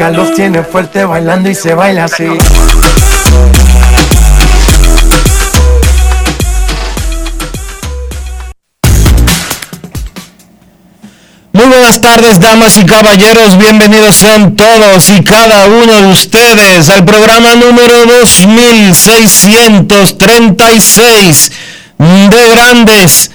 Música los tiene fuerte bailando y se baila así. Muy buenas tardes, damas y caballeros. Bienvenidos sean todos y cada uno de ustedes al programa número 2636 de Grandes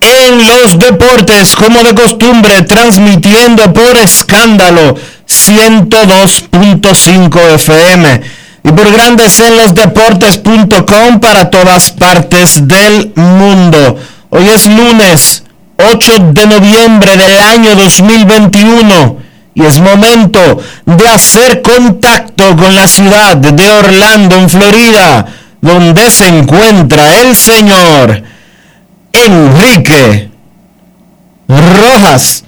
en los Deportes, como de costumbre, transmitiendo por escándalo 102.5 FM y por Grandes en los Deportes.com para todas partes del mundo. Hoy es lunes 8 de noviembre del año 2021 y es momento de hacer contacto con la ciudad de Orlando, en Florida, donde se encuentra el señor Enrique Rojas.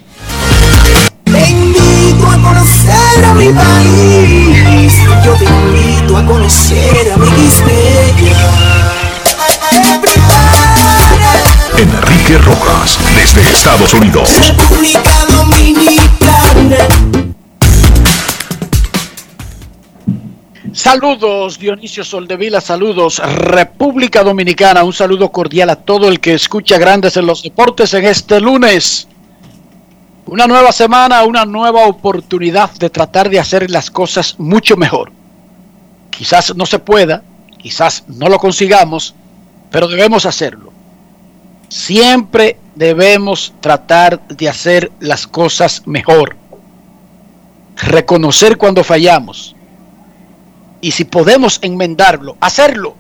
Conocer a mi país. Yo te invito a conocer a mi Enrique Rojas, desde Estados Unidos. República Dominicana. Saludos Dionisio Soldevila, saludos República Dominicana, un saludo cordial a todo el que escucha Grandes en los Deportes en este lunes. Una nueva semana, una nueva oportunidad de tratar de hacer las cosas mucho mejor. Quizás no se pueda, quizás no lo consigamos, pero debemos hacerlo. Siempre debemos tratar de hacer las cosas mejor. Reconocer cuando fallamos y si podemos enmendarlo, hacerlo.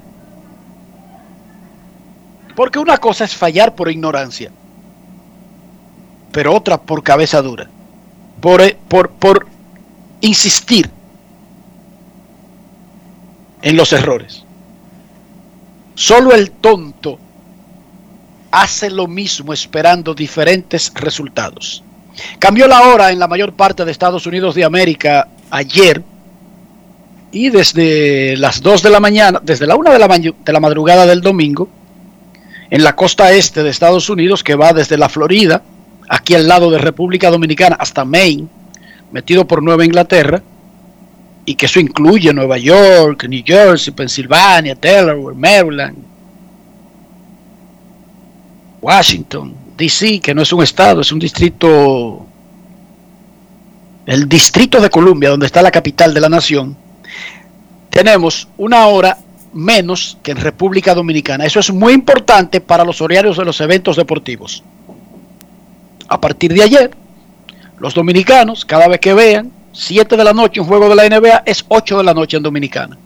Porque una cosa es fallar por ignorancia, pero otra por cabeza dura, por, eh, por, por insistir en los errores. Solo el tonto hace lo mismo esperando diferentes resultados. Cambió la hora en la mayor parte de Estados Unidos de América ayer y desde las 2 de la mañana, desde la 1 de de la madrugada del domingo, en la costa este de Estados Unidos, que va desde la Florida, aquí al lado de República Dominicana, hasta Maine, metido por Nueva Inglaterra, y que eso incluye Nueva York, New Jersey, Pensilvania, Delaware, Maryland, Washington, DC, que no es un estado, es un distrito, el distrito de Columbia, donde está la capital de la nación, tenemos una hora menos que en República Dominicana. Eso es muy importante para los horarios de los eventos deportivos. A partir de ayer, los dominicanos, cada vez que vean 7 de la noche un juego de la NBA, es 8 de la noche en Dominicana.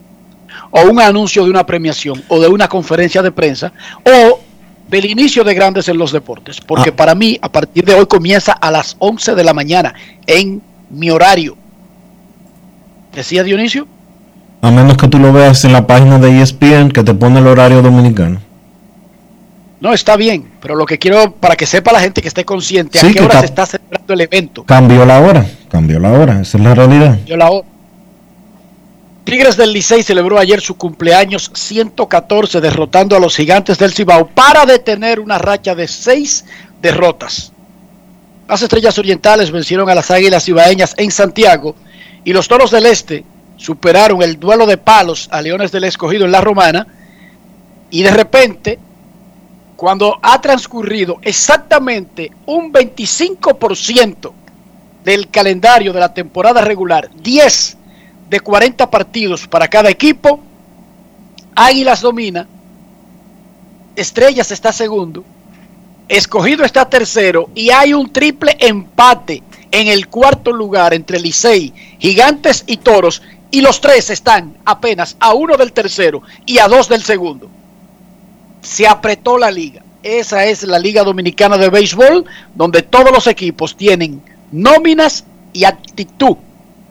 O un anuncio de una premiación, o de una conferencia de prensa, o del inicio de Grandes en los Deportes. Porque Ah. para mí, a partir de hoy comienza a las 11 de la mañana en mi horario. ¿Decía Dionisio? A menos que tú lo veas en la página de ESPN que te pone el horario dominicano. No, está bien, pero lo que quiero, para que sepa la gente que esté consciente, Sí, a qué hora se está celebrando el evento. Cambió la hora. Cambió la hora, esa es la realidad. Cambió la hora. Tigres del Licey celebró ayer su cumpleaños 114 derrotando a los gigantes del Cibao para detener una racha de seis derrotas. Las estrellas orientales vencieron a las águilas cibaeñas en Santiago y los toros del este superaron el duelo de palos a Leones del Escogido en la Romana y de repente, cuando ha transcurrido exactamente un 25% del calendario de la temporada regular, 10 de 40 partidos para cada equipo, Águilas domina, Estrellas está segundo, Escogido está tercero y hay un triple empate en el cuarto lugar entre Licey, Gigantes y Toros y los tres están apenas a uno del tercero y a dos del segundo. Se apretó la liga. Esa es la Liga Dominicana de Béisbol, donde todos los equipos tienen nóminas y actitud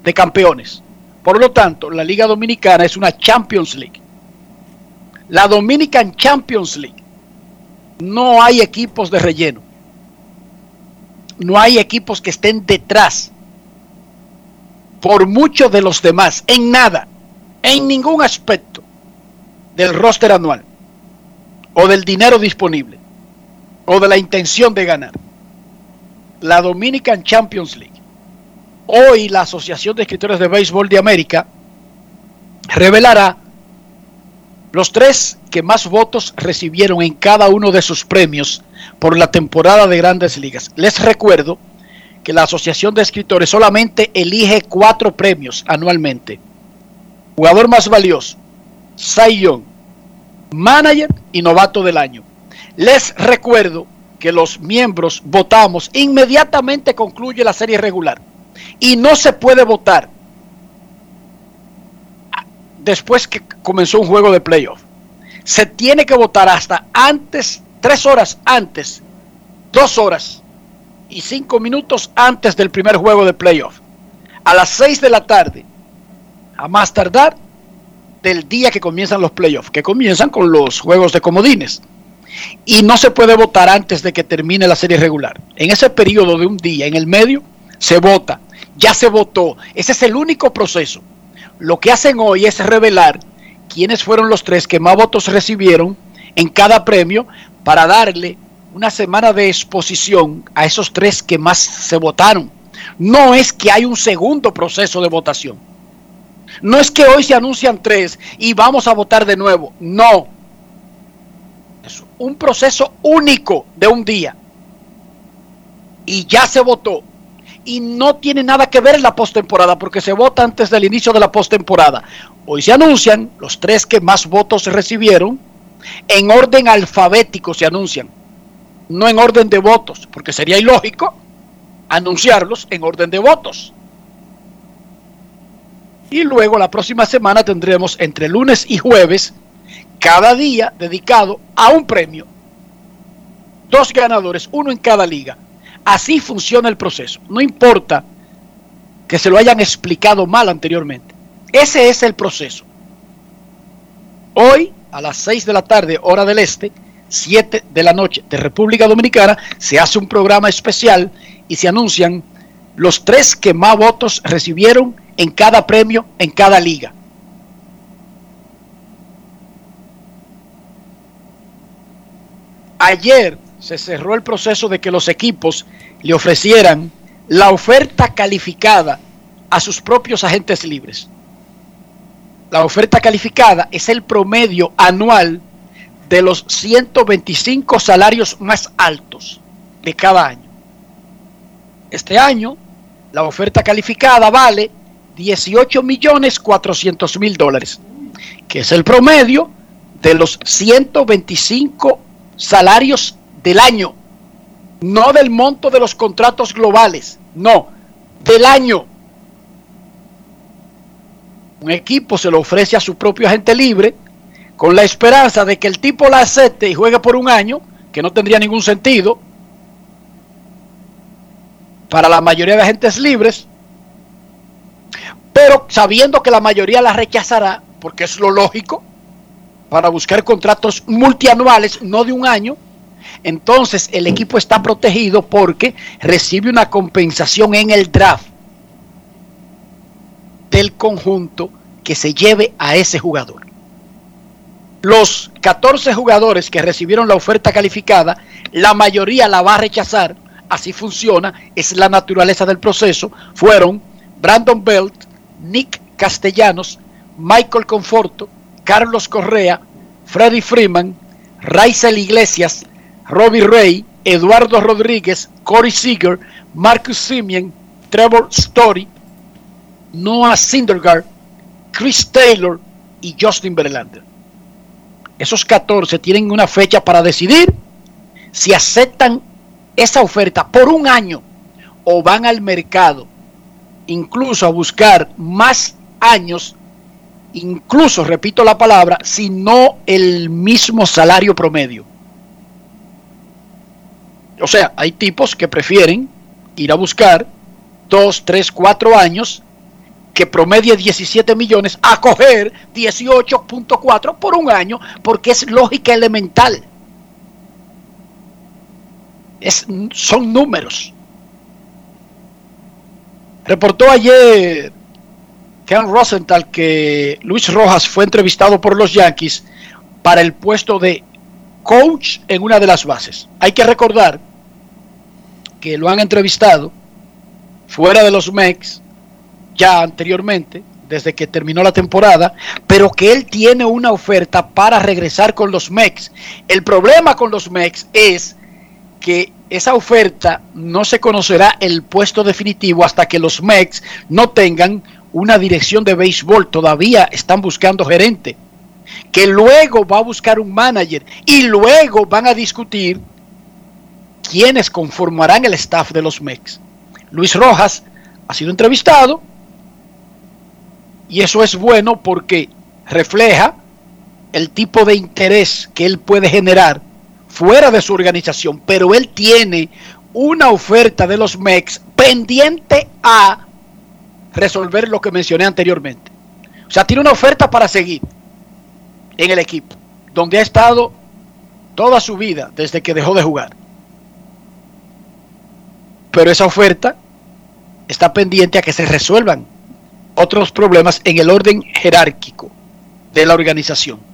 de campeones. Por lo tanto, la Liga Dominicana es una Champions League. La Dominican Champions League. No hay equipos de relleno. No hay equipos que estén detrás. Por muchos de los demás. En nada. En ningún aspecto del roster anual. O del dinero disponible. O de la intención de ganar. La Dominican Champions League Hoy la Asociación de Escritores de Béisbol de América revelará los tres que más votos recibieron en cada uno de sus premios por la temporada de grandes ligas. Les recuerdo que la Asociación de Escritores solamente elige cuatro premios anualmente. Jugador más valioso, Cy Young, Manager y Novato del Año. Les recuerdo que los miembros votamos inmediatamente concluye la serie regular y no se puede votar después que comenzó un juego de playoff. Se tiene que votar hasta antes, tres horas antes, dos horas y cinco minutos antes del primer juego de playoff. A las seis de la tarde, a más tardar del día que comienzan los playoffs, que comienzan con los juegos de comodines. Y no se puede votar antes de que termine la serie regular. En ese periodo de un día, en el medio, se vota ya se votó. Ese es el único proceso. Lo que hacen hoy es revelar quiénes fueron los tres que más votos recibieron en cada premio para darle una semana de exposición a esos tres que más se votaron. No es que hay un segundo proceso de votación. No es que hoy se anuncian tres y vamos a votar de nuevo. No. Es un proceso único de un día. Y ya se votó y no tiene nada que ver en la postemporada porque se vota antes del inicio de la postemporada. Hoy se anuncian los tres que más votos recibieron en orden alfabético se anuncian, no en orden de votos, porque sería ilógico anunciarlos en orden de votos. Y luego la próxima semana tendremos entre lunes y jueves cada día dedicado a un premio. Dos ganadores, uno en cada liga. Así funciona el proceso. No importa que se lo hayan explicado mal anteriormente. Ese es el proceso. Hoy, a las 6 de la tarde, hora del este, 7 de la noche de República Dominicana, se hace un programa especial y se anuncian los tres que más votos recibieron en cada premio, en cada liga. Ayer se cerró el proceso de que los equipos le ofrecieran la oferta calificada a sus propios agentes libres. La oferta calificada es el promedio anual de los 125 salarios más altos de cada año. Este año, la oferta calificada vale 18 millones 400 mil dólares, que es el promedio de los 125 salarios del año, no del monto de los contratos globales, no, del año. Un equipo se lo ofrece a su propio agente libre con la esperanza de que el tipo la acepte y juegue por un año, que no tendría ningún sentido para la mayoría de agentes libres, pero sabiendo que la mayoría la rechazará, porque es lo lógico, para buscar contratos multianuales, no de un año, entonces el equipo está protegido porque recibe una compensación en el draft del conjunto que se lleve a ese jugador. Los 14 jugadores que recibieron la oferta calificada, la mayoría la va a rechazar, así funciona, es la naturaleza del proceso, fueron Brandon Belt, Nick Castellanos, Michael Conforto, Carlos Correa, Freddy Freeman, Raizel Iglesias, Robbie Ray, Eduardo Rodríguez, Corey Seager, Marcus Simeon, Trevor Story, Noah Syndergaard, Chris Taylor y Justin Verlander. Esos 14 tienen una fecha para decidir si aceptan esa oferta por un año o van al mercado, incluso a buscar más años, incluso, repito la palabra, si no el mismo salario promedio. O sea, hay tipos que prefieren ir a buscar 2, 3, 4 años que promedie 17 millones a coger 18.4 por un año porque es lógica elemental. Es, son números. Reportó ayer Ken Rosenthal que Luis Rojas fue entrevistado por los Yankees para el puesto de coach en una de las bases. Hay que recordar que lo han entrevistado fuera de los Mex ya anteriormente, desde que terminó la temporada, pero que él tiene una oferta para regresar con los Mex. El problema con los Mex es que esa oferta no se conocerá el puesto definitivo hasta que los Mex no tengan una dirección de béisbol. Todavía están buscando gerente, que luego va a buscar un manager y luego van a discutir quiénes conformarán el staff de los Mex. Luis Rojas ha sido entrevistado y eso es bueno porque refleja el tipo de interés que él puede generar fuera de su organización, pero él tiene una oferta de los MEX pendiente a resolver lo que mencioné anteriormente. O sea, tiene una oferta para seguir en el equipo, donde ha estado toda su vida desde que dejó de jugar. Pero esa oferta está pendiente a que se resuelvan otros problemas en el orden jerárquico de la organización.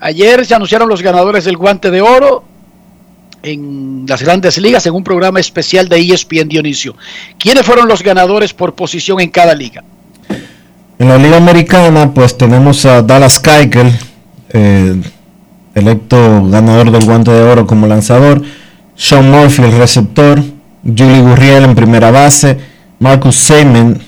Ayer se anunciaron los ganadores del guante de oro en las grandes ligas en un programa especial de ESPN Dionisio. ¿Quiénes fueron los ganadores por posición en cada liga? En la liga americana pues tenemos a Dallas Keuchel, eh, electo ganador del guante de oro como lanzador, Sean Murphy el receptor, Julie Gurriel en primera base, Marcus Seaman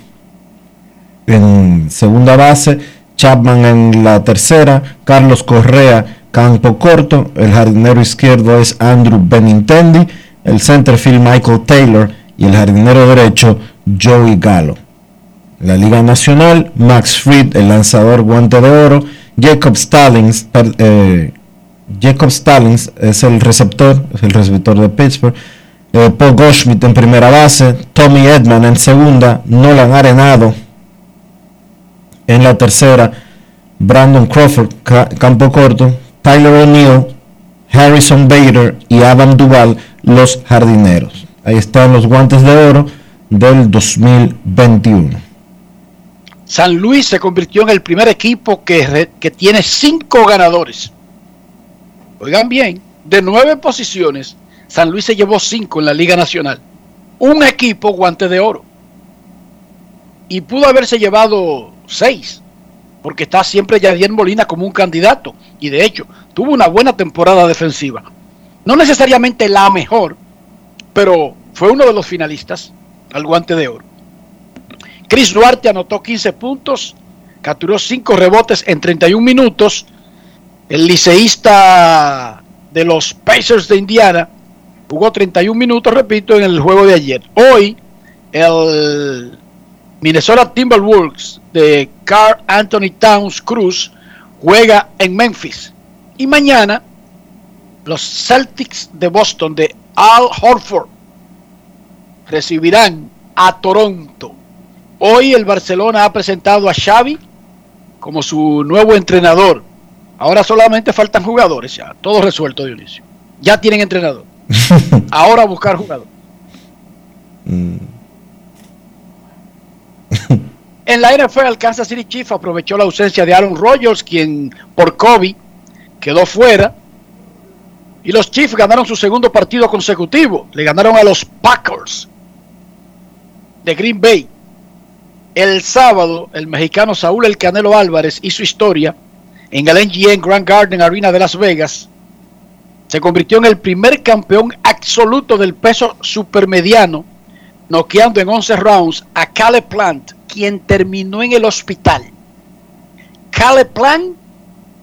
en segunda base, Chapman en la tercera, Carlos Correa, campo corto, el jardinero izquierdo es Andrew Benintendi, el centerfield Michael Taylor y el jardinero derecho Joey Gallo. La Liga Nacional, Max Fried, el lanzador guante de oro, Jacob Stallings, eh, Jacob Stallings es el receptor, es el receptor de Pittsburgh, eh, Paul Goldschmidt en primera base, Tommy Edman en segunda, Nolan Arenado en la tercera, Brandon Crawford, campo corto, Tyler O'Neill, Harrison Bader y Adam Duval, los jardineros. Ahí están los guantes de oro del 2021. San Luis se convirtió en el primer equipo que, que tiene cinco ganadores. Oigan bien, de nueve posiciones, San Luis se llevó cinco en la Liga Nacional. Un equipo guante de oro. Y pudo haberse llevado seis, porque está siempre Yadier Molina como un candidato. Y de hecho, tuvo una buena temporada defensiva. No necesariamente la mejor, pero fue uno de los finalistas al guante de oro. Chris Duarte anotó 15 puntos, capturó 5 rebotes en 31 minutos. El liceísta de los Pacers de Indiana jugó 31 minutos, repito, en el juego de ayer. Hoy, el Minnesota Timberwolves de Carl Anthony Towns Cruz juega en Memphis. Y mañana los Celtics de Boston de Al Horford recibirán a Toronto. Hoy el Barcelona ha presentado a Xavi como su nuevo entrenador. Ahora solamente faltan jugadores, ya todo resuelto, Dionisio. Ya tienen entrenador. Ahora buscar jugador. Mm. En la NFL, Kansas City Chiefs aprovechó la ausencia de Aaron Rodgers, quien por COVID quedó fuera. Y los Chiefs ganaron su segundo partido consecutivo. Le ganaron a los Packers de Green Bay. El sábado, el mexicano Saúl El Canelo Álvarez hizo historia en el NGN Grand Garden Arena de Las Vegas. Se convirtió en el primer campeón absoluto del peso supermediano, noqueando en 11 rounds a Caleb Plant, quien terminó en el hospital. Caleb Plant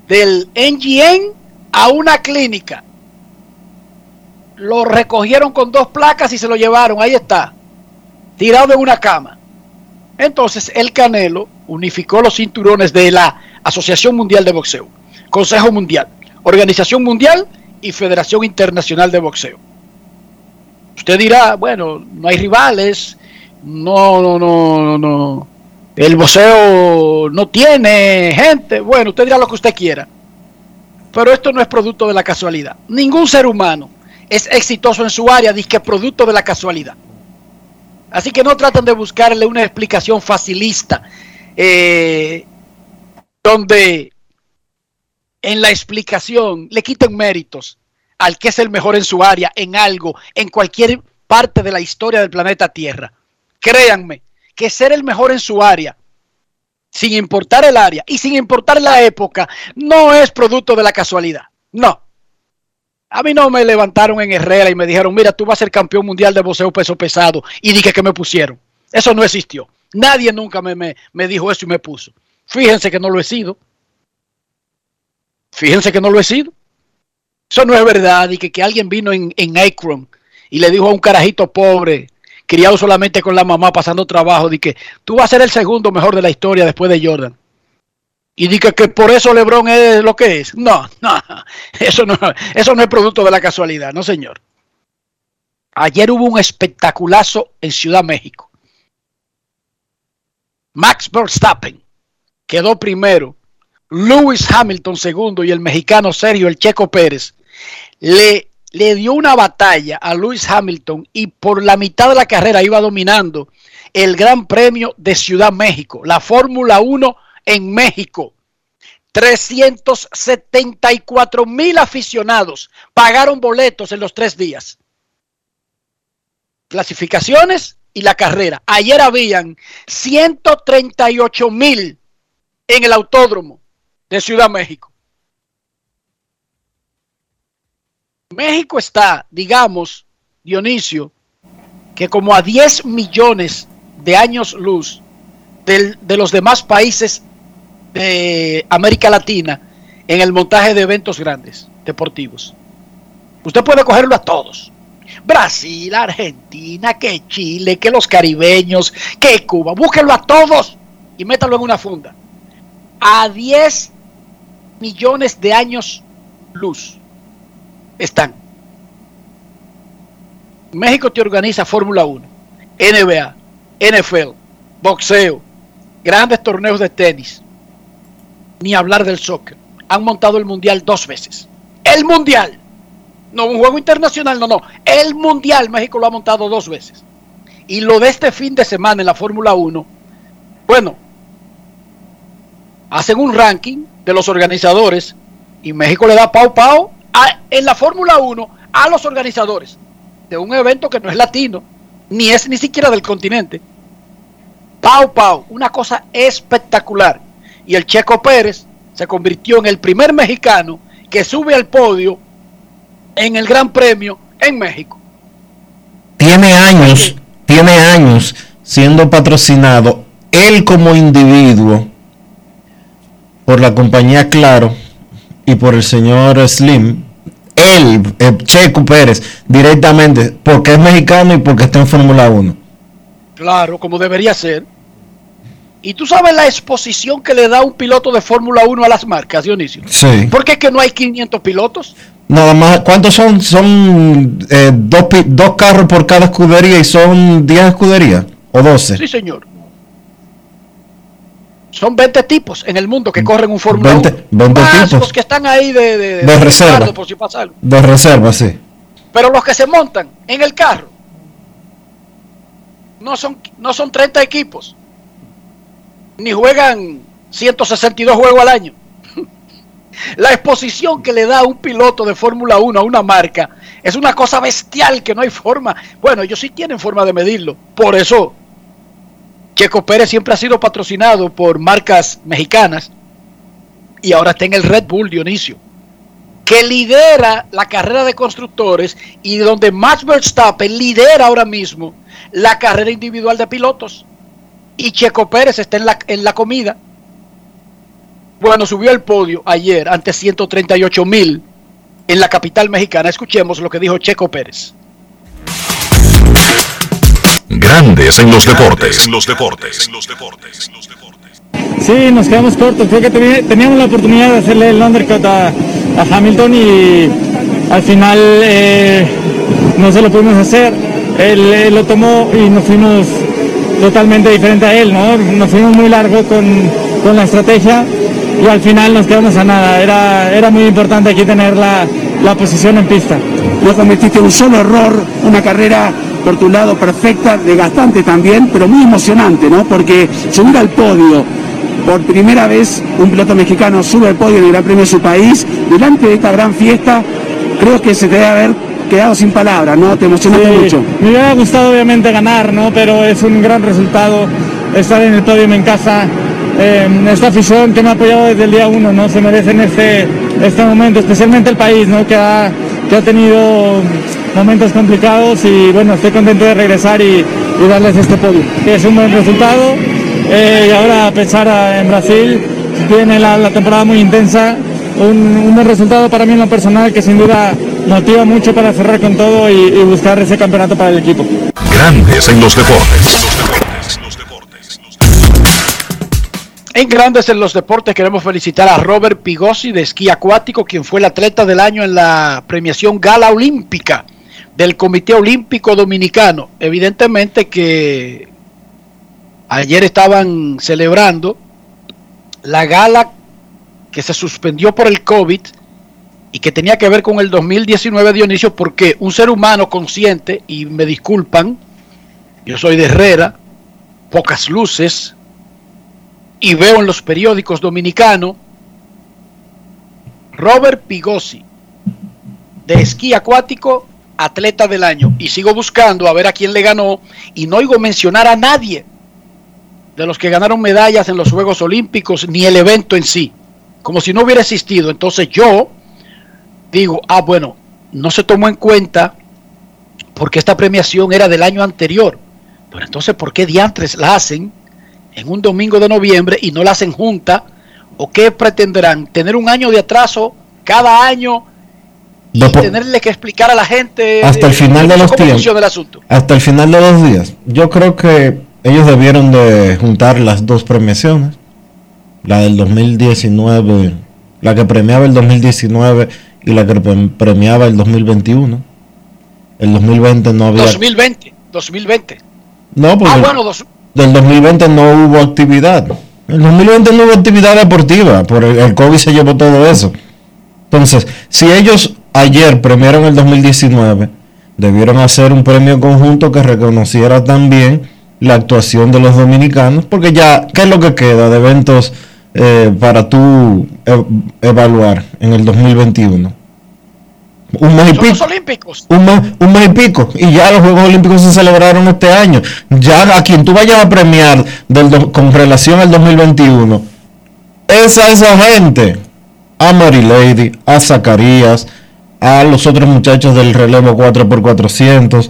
del NGN a una clínica. Lo recogieron con dos placas y se lo llevaron. Ahí está, tirado en una cama. Entonces el Canelo unificó los cinturones de la Asociación Mundial de Boxeo, Consejo Mundial, Organización Mundial y Federación Internacional de Boxeo. Usted dirá, bueno, no hay rivales, no, no, no, no, el boxeo no tiene gente, bueno, usted dirá lo que usted quiera. Pero esto no es producto de la casualidad. Ningún ser humano es exitoso en su área, dice que producto de la casualidad. Así que no traten de buscarle una explicación facilista, eh, donde en la explicación le quiten méritos al que es el mejor en su área, en algo, en cualquier parte de la historia del planeta Tierra. Créanme que ser el mejor en su área, sin importar el área y sin importar la época, no es producto de la casualidad. No. A mí no me levantaron en Herrera y me dijeron, mira, tú vas a ser campeón mundial de boxeo peso pesado. Y dije que me pusieron. Eso no existió. Nadie nunca me, me, me dijo eso y me puso. Fíjense que no lo he sido. Fíjense que no lo he sido. Eso no es verdad. Y que, que alguien vino en, en Akron y le dijo a un carajito pobre, criado solamente con la mamá, pasando trabajo, de que tú vas a ser el segundo mejor de la historia después de Jordan y diga que por eso LeBron es lo que es. No, no, eso no, eso no es producto de la casualidad, no señor. Ayer hubo un espectaculazo en Ciudad México. Max Verstappen quedó primero, Lewis Hamilton segundo y el mexicano Sergio El Checo Pérez le, le dio una batalla a Lewis Hamilton y por la mitad de la carrera iba dominando el Gran Premio de Ciudad México, la Fórmula 1 en México. 374 mil aficionados pagaron boletos en los tres días. Clasificaciones y la carrera. Ayer habían 138 mil en el autódromo de Ciudad México. México está, digamos, Dionisio, que como a 10 millones de años luz del, de los demás países de América Latina en el montaje de eventos grandes, deportivos. Usted puede cogerlo a todos. Brasil, Argentina, que Chile, que los caribeños, que Cuba. Búsquenlo a todos y métalo en una funda. A 10 millones de años luz están. México te organiza Fórmula 1, NBA, NFL, boxeo, grandes torneos de tenis, ni hablar del soccer. Han montado el mundial dos veces. El mundial. No un juego internacional, no, no. El mundial México lo ha montado dos veces. Y lo de este fin de semana en la Fórmula 1, bueno, hacen un ranking de los organizadores y México le da pau pau a, en la Fórmula 1 a los organizadores de un evento que no es latino, ni es ni siquiera del continente. Pau pau, una cosa espectacular y el Checo Pérez se convirtió en el primer mexicano que sube al podio en el Gran Premio en México. Tiene años, tiene años siendo patrocinado él como individuo por la compañía Claro y por el señor Slim, él, eh, Checo Pérez, directamente, porque es mexicano y porque está en Fórmula 1. Claro, como debería ser. Y tú sabes la exposición que le da un piloto de Fórmula 1 a las marcas, Dionisio. Sí. ¿Por qué es que no hay 500 pilotos? Nada más, ¿cuántos son? Son eh, dos, dos, carros por cada escudería y son 10 escuderías o 12. Sí, señor. Son 20 tipos en el mundo que corren un Fórmula 1. 20 Más tipos. los que están ahí de, de, de reserva. Por si pasa algo. De reserva, sí. Pero los que se montan en el carro no son, no son 30 equipos. ni juegan 162 juegos al año. La exposición que le da un piloto de Fórmula 1 a una marca es una cosa bestial que no hay forma. Bueno, ellos sí tienen forma de medirlo. Por eso, Checo Pérez siempre ha sido patrocinado por marcas mexicanas y ahora está en el Red Bull Dionisio, que lidera la carrera de constructores y donde Max Verstappen lidera ahora mismo la carrera individual de pilotos. Y Checo Pérez está en la, en la comida. Bueno, subió al podio ayer ante 138 mil en la capital mexicana. Escuchemos lo que dijo Checo Pérez. Grandes en los deportes. En los deportes. En los deportes. Sí, nos quedamos cortos. Creo que teníamos la oportunidad de hacerle el undercut a, a Hamilton y al final eh, no se lo pudimos hacer. Él, lo tomó y nos fuimos totalmente diferente a él, ¿no? Nos fuimos muy largo con, con la estrategia y al final nos quedamos a nada. Era, era muy importante aquí tener la, la posición en pista. No cometiste un solo error, una carrera por tu lado perfecta, desgastante también, pero muy emocionante, ¿no? Porque subir al podio, por primera vez un piloto mexicano sube al podio en el Gran Premio de su país, delante de esta gran fiesta, creo que se te debe haber quedado sin palabras, ¿no? Te emocionaste mucho. Me hubiera gustado obviamente ganar, ¿no? Pero es un gran resultado estar en el podio en casa. Eh, esta afición que me ha apoyado desde el día uno, ¿no? Se merece en este, este momento, especialmente el país, ¿no? Que ha, que ha tenido momentos complicados y bueno, estoy contento de regresar y, darles este podio. Es un buen resultado eh, y ahora a pensar en Brasil, tiene la, temporada muy intensa, un, buen resultado para mí en lo personal que sin duda motiva mucho para cerrar con todo y, y buscar ese campeonato para el equipo. Grandes en los deportes. En Grandes en los Deportes queremos felicitar a Robert Pigosi de esquí acuático, quien fue el atleta del año en la premiación Gala Olímpica del Comité Olímpico Dominicano. Evidentemente que ayer estaban celebrando la gala que se suspendió por el COVID y que tenía que ver con el 2019 Dionisio, porque un ser humano consciente, y me disculpan, yo soy de Herrera, pocas luces, y veo en los periódicos dominicanos, Robert Pigosi, de esquí acuático, atleta del año. Y sigo buscando a ver a quién le ganó y no oigo mencionar a nadie de los que ganaron medallas en los Juegos Olímpicos ni el evento en sí, como si no hubiera existido. Entonces yo digo, ah, bueno, no se tomó en cuenta porque esta premiación era del año anterior. Pero entonces, ¿por qué diantres la hacen en un domingo de noviembre y no la hacen junta? ¿O qué pretenderán? ¿Tener un año de atraso cada año y tenerle que explicar a la gente hasta el final de los tiempos hasta el final de los días yo creo que ellos debieron de juntar las dos premiaciones la del 2019 la que premiaba el 2019 y la que premiaba el 2021 el 2020 no había 2020 2020 no porque ah, bueno, del 2020 no hubo actividad el 2020 no hubo actividad deportiva por el COVID se llevó todo eso entonces si ellos ayer premiaron el 2019, debieron hacer un premio conjunto que reconociera también la actuación de los dominicanos, porque ya, ¿qué es lo que queda de eventos eh, para tú e, evaluar en el 2021? Un mes y pico. Olímpicos. Un mes, un mes y pico. Y ya los Juegos Olímpicos se celebraron este año. Ya a quien tú vayas a premiar con relación al 2021, es a esa gente. A Mary Lady, a Zacarías, a los otros muchachos del relevo 4x400,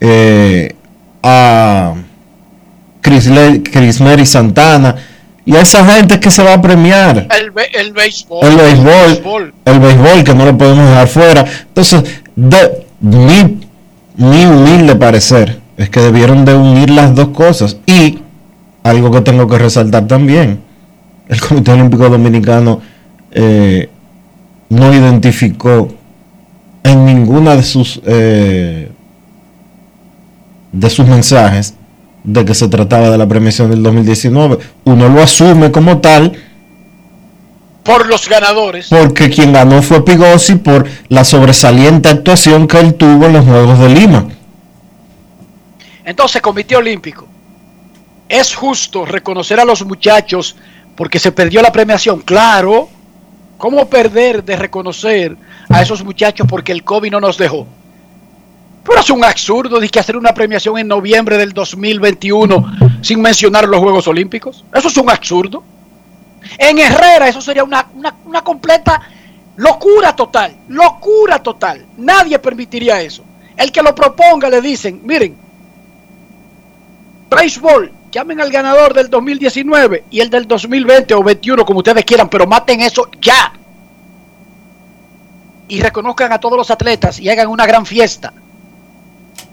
eh, a Chris, Chris Mary Santana, y a esa gente que se va a premiar. El, el béisbol. El béisbol. El béisbol, que no lo podemos dejar fuera. Entonces, de, mi, mi humilde parecer es que debieron de unir las dos cosas. Y algo que tengo que resaltar también, el Comité Olímpico Dominicano eh, no identificó en ninguna de sus eh, de sus mensajes de que se trataba de la premiación del 2019. Uno lo asume como tal. Por los ganadores. Porque quien ganó fue Pigosi por la sobresaliente actuación que él tuvo en los Juegos de Lima. Entonces, Comité Olímpico, ¿Es justo reconocer a los muchachos porque se perdió la premiación? Claro. ¿Cómo perder de reconocer a esos muchachos porque el COVID no nos dejó? Pero es un absurdo de que hacer una premiación en noviembre del 2021 sin mencionar los Juegos Olímpicos. Eso es un absurdo. En Herrera eso sería una, una completa locura total. Locura total. Nadie permitiría eso. El que lo proponga le dicen, miren, béisbol, llamen al ganador del 2019 y el del 2020 o 21, como ustedes quieran, pero maten eso ya. Y reconozcan a todos los atletas y hagan una gran fiesta.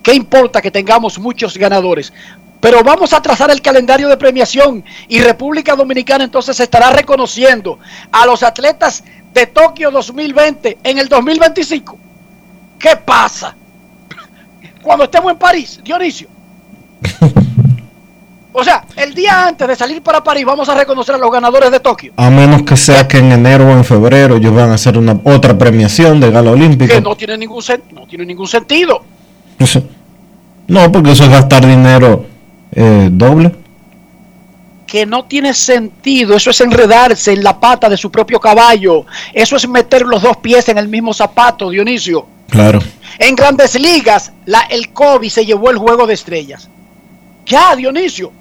¿Qué importa que tengamos muchos ganadores? Pero vamos a trazar el calendario de premiación y República Dominicana entonces estará reconociendo a los atletas de Tokio 2020 en el 2025. ¿Qué pasa? Cuando estemos en París, Dionisio. O sea, el día antes de salir para París vamos a reconocer a los ganadores de Tokio. A menos que sea que en enero o en febrero ellos van a hacer una otra premiación de gala olímpica. Que no tiene ningún, no tiene ningún sentido. No, porque eso es gastar dinero eh, doble. Que no tiene sentido, eso es enredarse en la pata de su propio caballo. Eso es meter los dos pies en el mismo zapato, Dionisio. Claro. En grandes ligas, la, el COVID se llevó el juego de estrellas. Ya, Dionisio.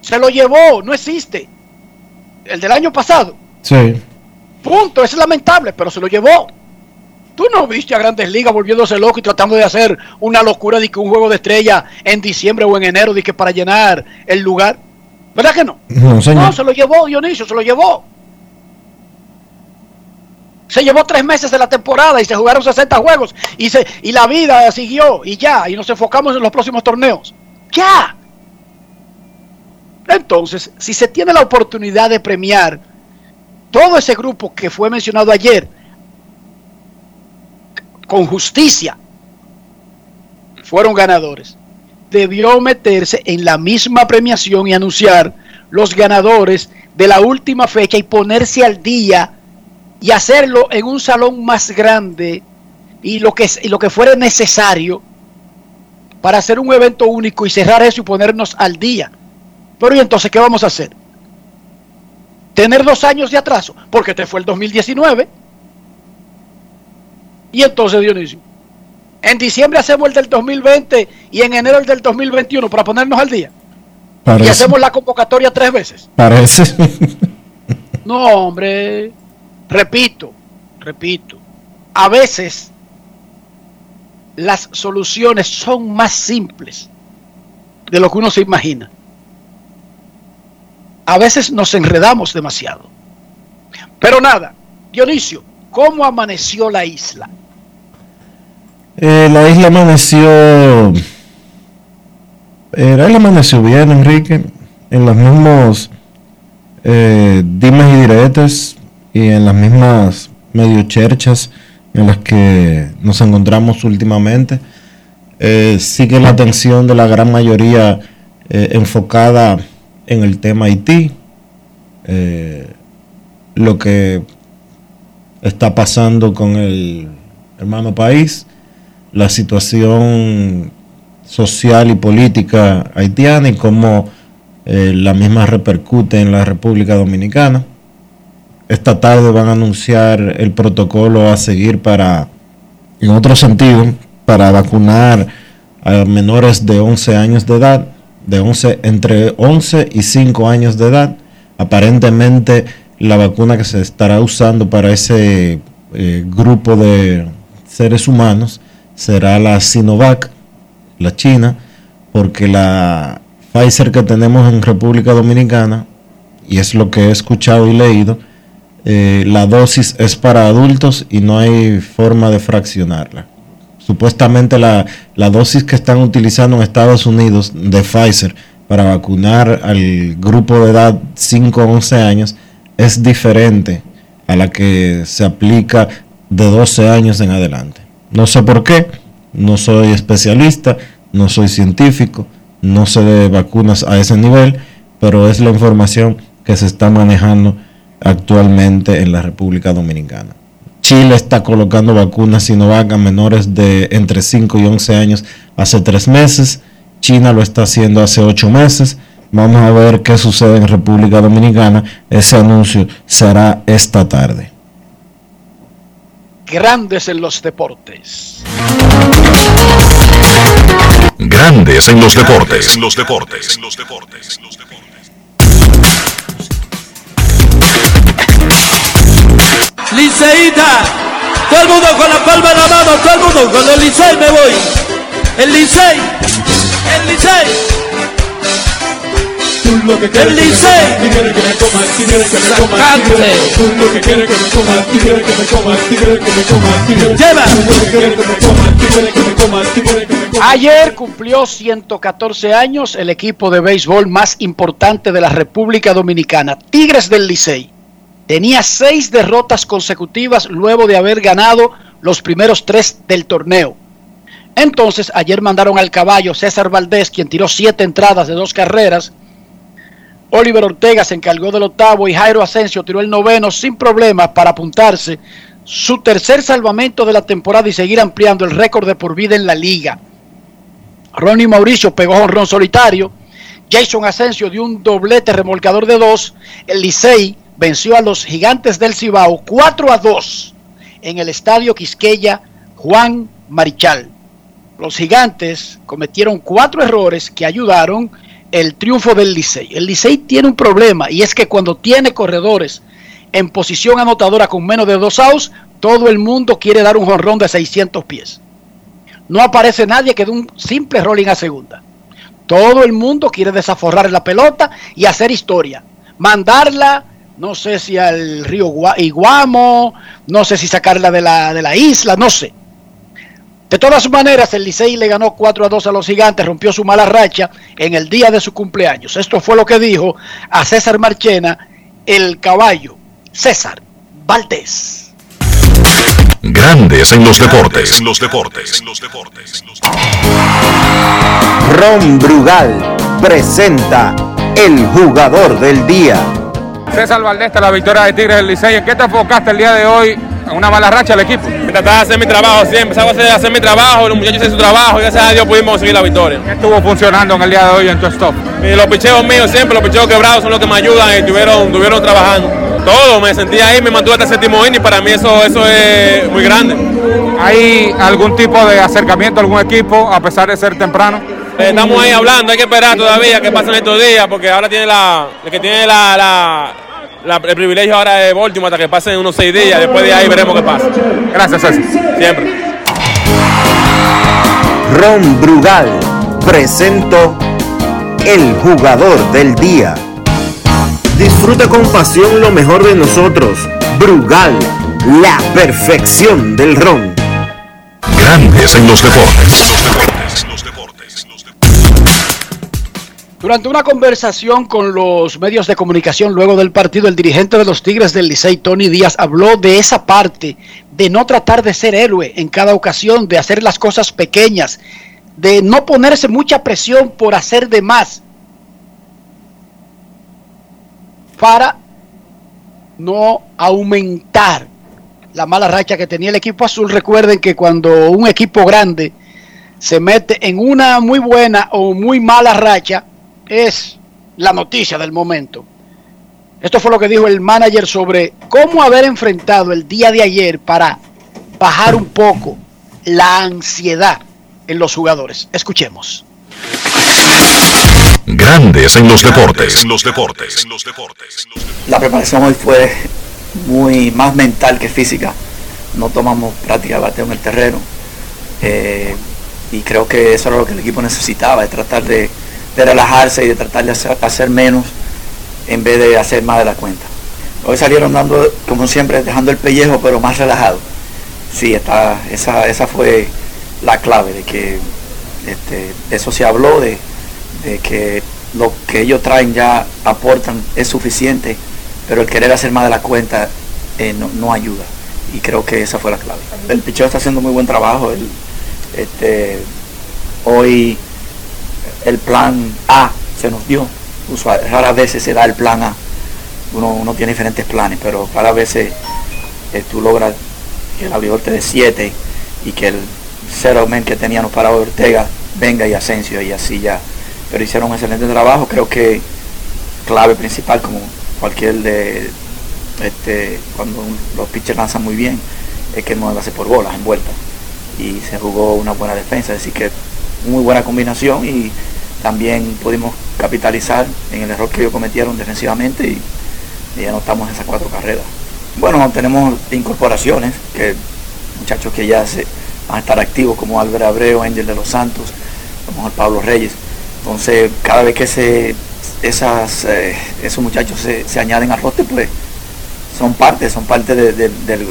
Se lo llevó, no existe. El del año pasado. Sí. Punto, es lamentable, pero se lo llevó. ¿Tú no viste a Grandes Ligas volviéndose loco y tratando de hacer una locura de que un juego de estrella en diciembre o en enero de que para llenar el lugar? ¿Verdad que no? No, señor. No, se lo llevó Dionisio, se lo llevó. Se llevó tres meses de la temporada y se jugaron 60 juegos y, se, y la vida siguió y ya, y nos enfocamos en los próximos torneos. Ya. Entonces, si se tiene la oportunidad de premiar todo ese grupo que fue mencionado ayer, con justicia, fueron ganadores, debió meterse en la misma premiación y anunciar los ganadores de la última fecha y ponerse al día y hacerlo en un salón más grande y lo que, y lo que fuera necesario para hacer un evento único y cerrar eso y ponernos al día. Pero ¿y entonces qué vamos a hacer? Tener dos años de atraso, porque te fue el 2019. Y entonces, Dionisio, en diciembre hacemos el del 2020 y en enero el del 2021 para ponernos al día. Parece. Y hacemos la convocatoria tres veces. Parece. No, hombre. Repito, repito. A veces las soluciones son más simples de lo que uno se imagina. A veces nos enredamos demasiado. Pero nada, Dionisio, ¿cómo amaneció la isla? Eh, la isla amaneció. La isla amaneció bien, Enrique. En los mismos eh, dimes y diretes y en las mismas medio cherchas en las que nos encontramos últimamente. Eh, sigue la atención de la gran mayoría eh, enfocada en el tema Haití, lo que está pasando con el hermano país, la situación social y política haitiana y cómo eh, la misma repercute en la República Dominicana. Esta tarde van a anunciar el protocolo a seguir para, en otro sentido, para vacunar a menores de 11 años de edad, de 11, entre 11 y 5 años de edad. Aparentemente la vacuna que se estará usando para ese eh, grupo de seres humanos será la Sinovac, la China, porque la Pfizer que tenemos en República Dominicana, y es lo que he escuchado y leído, eh, la dosis es para adultos y no hay forma de fraccionarla. Supuestamente la, la dosis que están utilizando en Estados Unidos de Pfizer para vacunar al grupo de edad 5 a 11 años es diferente a la que se aplica de 12 años en adelante. No sé por qué, no soy especialista, no soy científico, no sé de vacunas a ese nivel, pero es la información que se está manejando actualmente en la República Dominicana. Chile está colocando vacunas Sinovac a menores de entre 5 y 11 años hace tres meses. China lo está haciendo hace ocho meses. Vamos a ver qué sucede en República Dominicana. Ese anuncio será esta tarde. Grandes en los deportes. Grandes en los deportes. En los deportes. En los deportes. Liceíta, todo el mundo con la palma en la mano, todo el mundo con el Licey me voy. El Licey, el Licey. Tú lo que quieres que me comas, quieres que me comas. Tú lo que quieres que me comas, quieres que me comas, si quieres que me comas. Tú que quieres que me comas, quieres que me comas, quieres que me comas. Ayer cumplió 114 años el equipo de béisbol más importante de la República Dominicana, Tigres del Licey. Tenía seis derrotas consecutivas luego de haber ganado los primeros tres del torneo. Entonces, ayer mandaron al caballo César Valdés, quien tiró siete entradas de dos carreras. Oliver Ortega se encargó del octavo y Jairo Asensio tiró el noveno sin problemas para apuntarse su tercer salvamento de la temporada y seguir ampliando el récord de por vida en la liga. Ronnie Mauricio pegó honrón solitario. Jason Asensio dio un doblete remolcador de dos. El Licey venció a los gigantes del Cibao 4 a 2 en el estadio Quisqueya Juan Marichal. Los gigantes cometieron cuatro errores que ayudaron el triunfo del Licey. El Licey tiene un problema y es que cuando tiene corredores en posición anotadora con menos de dos outs, todo el mundo quiere dar un jonrón de 600 pies. No aparece nadie que dé un simple rolling a segunda. Todo el mundo quiere desaforrar la pelota y hacer historia. Mandarla no sé si al río Iguamo, no sé si sacarla de la, de la isla, no sé. De todas maneras, el Licey le ganó 4 a 2 a los gigantes, rompió su mala racha en el día de su cumpleaños. Esto fue lo que dijo a César Marchena, el caballo, César Valdés. Grandes en los deportes. En los deportes. En los deportes. Ron Brugal presenta el jugador del día. César Valdés, la victoria de Tigres del Licey. ¿En qué te enfocaste el día de hoy? Una mala racha del equipo. Trataba de hacer mi trabajo siempre, a hacer, hacer mi trabajo, los muchachos hacen su trabajo y gracias a Dios pudimos conseguir la victoria. ¿Qué estuvo funcionando en el día de hoy en tu stop? Y los picheos míos siempre, los picheos quebrados son los que me ayudan y estuvieron, estuvieron trabajando. Todo, me sentí ahí, me mantuve hasta el séptimo inning y para mí eso, eso es muy grande. ¿Hay algún tipo de acercamiento a algún equipo a pesar de ser temprano? Eh, estamos ahí hablando, hay que esperar todavía que pasen estos días porque ahora tiene la, el que tiene la, la la, el privilegio ahora de Baltimore hasta que pasen unos seis días. Después de ahí veremos qué pasa. Gracias, César. Siempre. Ron Brugal presento el jugador del día. Disfruta con pasión lo mejor de nosotros. Brugal, la perfección del ron. Grandes en los deportes. Durante una conversación con los medios de comunicación luego del partido, el dirigente de los Tigres del Licey, Tony Díaz, habló de esa parte, de no tratar de ser héroe en cada ocasión, de hacer las cosas pequeñas, de no ponerse mucha presión por hacer de más para no aumentar la mala racha que tenía el equipo azul. Recuerden que cuando un equipo grande se mete en una muy buena o muy mala racha, es la noticia del momento. Esto fue lo que dijo el manager sobre cómo haber enfrentado el día de ayer para bajar un poco la ansiedad en los jugadores. Escuchemos. Grandes en los deportes. En los deportes. En los deportes. La preparación hoy fue muy más mental que física. No tomamos práctica de bateo en el terreno. Eh, y creo que eso era lo que el equipo necesitaba, de tratar de, de relajarse y de tratar de hacer, menos en vez de hacer más de la cuenta. Hoy salieron dando, como siempre, dejando el pellejo, pero más relajado. Sí, está, esa, esa fue la clave, de que este, eso se habló, de, de que lo que ellos traen ya aportan es suficiente, pero el querer hacer más de la cuenta eh, no, no, ayuda. Y creo que esa fue la clave. El picheo está haciendo muy buen trabajo. El, este, hoy el plan A se nos dio. Usual, raras veces se da el plan A. Uno, uno tiene diferentes planes, pero raras veces eh, tú logras que el abridor te dé 7 y que el cero men que teníamos para Ortega venga y Asensio y así ya pero hicieron un excelente trabajo. Creo que clave principal, como cualquier de este, cuando los pitchers lanzan muy bien, es que no hace por bolas en vuelta. Y se jugó una buena defensa, así que muy buena combinación y también pudimos capitalizar en el error que ellos cometieron defensivamente y, y anotamos esas cuatro carreras. Bueno, tenemos incorporaciones, que muchachos que ya se, van a estar activos como Álvaro Abreu, Ángel de los Santos, a lo mejor Pablo Reyes. Entonces, cada vez que se, esas, eh, esos muchachos se, se añaden al roster, pues son parte, son parte de- de-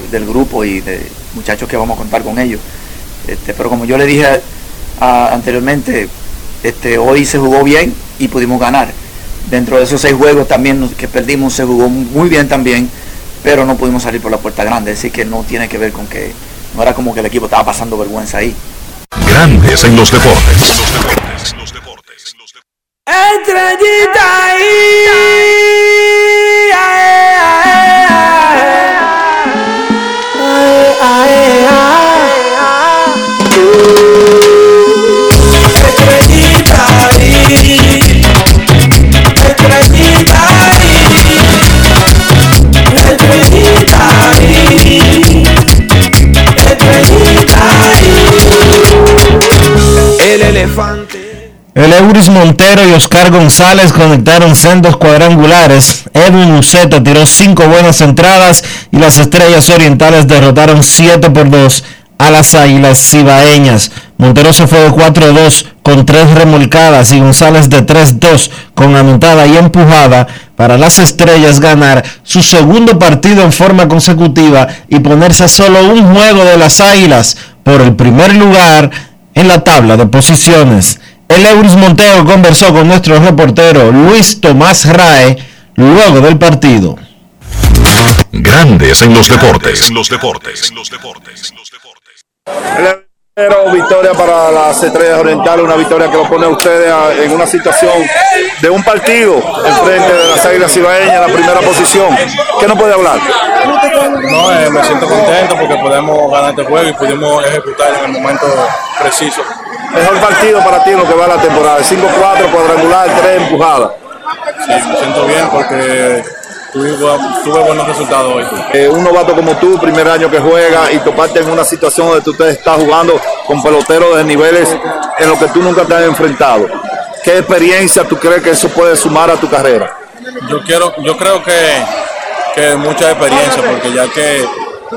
del, grupo y de muchachos que vamos a contar con ellos. Este, pero como yo le dije anteriormente, este, hoy se jugó bien y pudimos ganar. Dentro de esos seis juegos también que perdimos se jugó muy bien también, pero no pudimos salir por la puerta grande. Así que no tiene que ver con que no era como que el equipo estaba pasando vergüenza ahí. Grandes en los deportes. Estrellita ahí. El Euris Montero y Oscar González conectaron sendos cuadrangulares. Edwin Uceta tiró cinco buenas entradas y las Estrellas Orientales derrotaron 7 por 2 a las Águilas Cibaeñas. Montero se fue de 4-2 con 3 remolcadas y González de 3-2 con anotada y empujada para las Estrellas ganar su segundo partido en forma consecutiva y ponerse a solo un juego de las Águilas por el primer lugar en la tabla de posiciones. El Euris Montero conversó con nuestro reportero Luis Tomás Rae luego del partido. Grandes en los deportes. En los deportes. Pero victoria para las Estrellas Orientales, una victoria que lo pone a ustedes en una situación de un partido enfrente de las Águilas Cibaeñas en la primera posición. ¿Qué no puede hablar? No, eh, me siento contento porque podemos ganar este juego y pudimos ejecutar en el momento preciso. Mejor partido para ti en lo que va la temporada. 5-4, cuadrangular, 3 empujadas. Sí, me siento bien porque tuve, bu- tuve buenos resultados hoy. Eh, un novato como tú, primer año que juega y toparte en una situación donde tú te estás jugando con peloteros de niveles en los que tú nunca te has enfrentado. ¿Qué experiencia tú crees que eso puede sumar a tu carrera? Yo quiero, yo creo que, que mucha experiencia porque ya que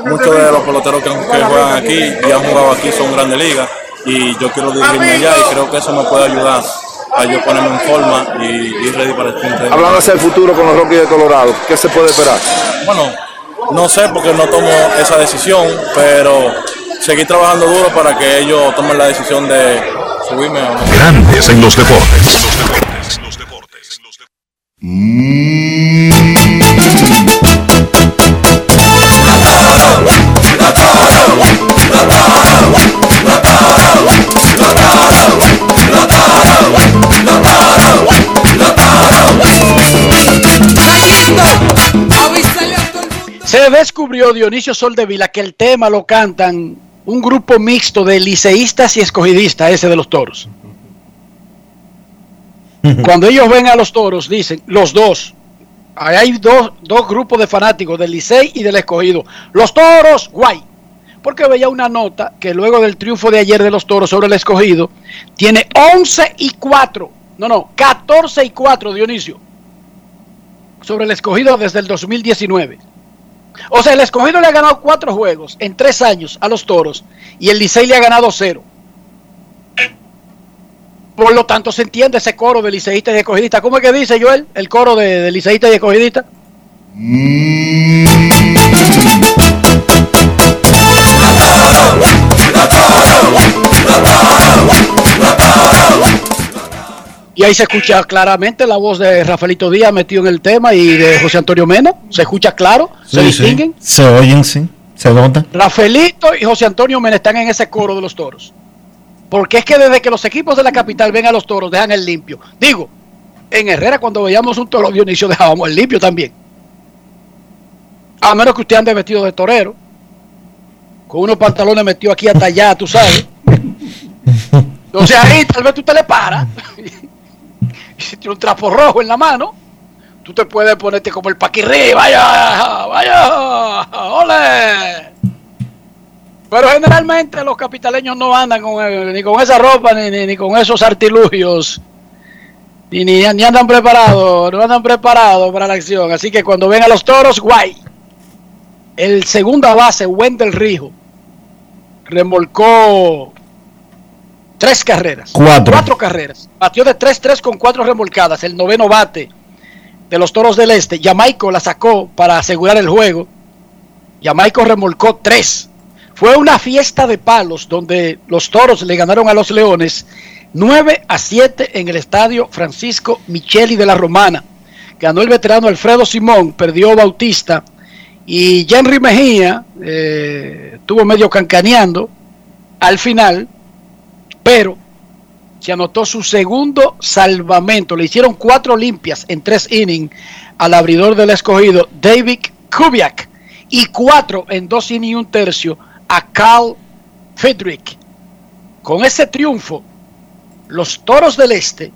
muchos de los peloteros que, que juegan aquí y han jugado aquí son grandes ligas y yo quiero dirigirme allá y creo que eso me puede ayudar a yo ponerme en forma y ir ready para el sprint. Hablando hacia el futuro con los Rockies de Colorado, ¿qué se puede esperar? Bueno, no sé porque no tomo esa decisión, pero seguir trabajando duro para que ellos tomen la decisión de subirme o no. Grandes en los deportes. Se descubrió Dionisio Soldevila que el tema lo cantan un grupo mixto de liceístas y escogidistas, ese de los toros. Cuando ellos ven a los toros, dicen, los dos, hay dos, dos grupos de fanáticos, del Licey y del escogido. Los toros, guay. Porque veía una nota que luego del triunfo de ayer de los toros sobre el escogido, tiene 11 y 4, no, no, 14 y 4, Dionisio, sobre el escogido desde el 2019. O sea, el escogido le ha ganado cuatro juegos en tres años a los toros y el Licey le ha ganado cero. Por lo tanto, se entiende ese coro de liceístas y escogidistas. ¿Cómo es que dice Joel? El coro de, de liceístas y escogidistas. Y ahí se escucha claramente la voz de Rafaelito Díaz metido en el tema y de José Antonio Mena. Se escucha claro, se sí. distinguen. Se oyen, sí. Se nota. Rafaelito y José Antonio Mena están en ese coro de los toros. Porque es que desde que los equipos de la capital ven a los toros, dejan el limpio. Digo, en Herrera cuando veíamos un toro Dionisio dejábamos el limpio también. A menos que usted ande vestido de torero. Con unos pantalones metidos aquí hasta allá, tú sabes. Entonces ahí tal vez tú te le paras. Y si tiene un trapo rojo en la mano, tú te puedes ponerte como el paquirri, vaya, vaya, ole. Pero generalmente los capitaleños no andan con, eh, ni con esa ropa ni, ni, ni con esos artilugios. Ni, ni, ni andan preparados, no andan preparados para la acción. Así que cuando ven a los toros, guay. El segunda base, Wendell Rijo, remolcó tres carreras. Cuatro. Cuatro carreras. Batió de 3-3 con cuatro remolcadas. El noveno bate de los toros del este. Jamaico la sacó para asegurar el juego. Jamaico remolcó tres. Fue una fiesta de palos donde los toros le ganaron a los leones 9 a 7 en el estadio Francisco Micheli de la Romana. Ganó el veterano Alfredo Simón, perdió Bautista y Henry Mejía eh, estuvo medio cancaneando al final, pero se anotó su segundo salvamento. Le hicieron cuatro limpias en tres innings al abridor del escogido, David Kubiak, y cuatro en dos innings y un tercio a Carl Friedrich. Con ese triunfo, los Toros del Este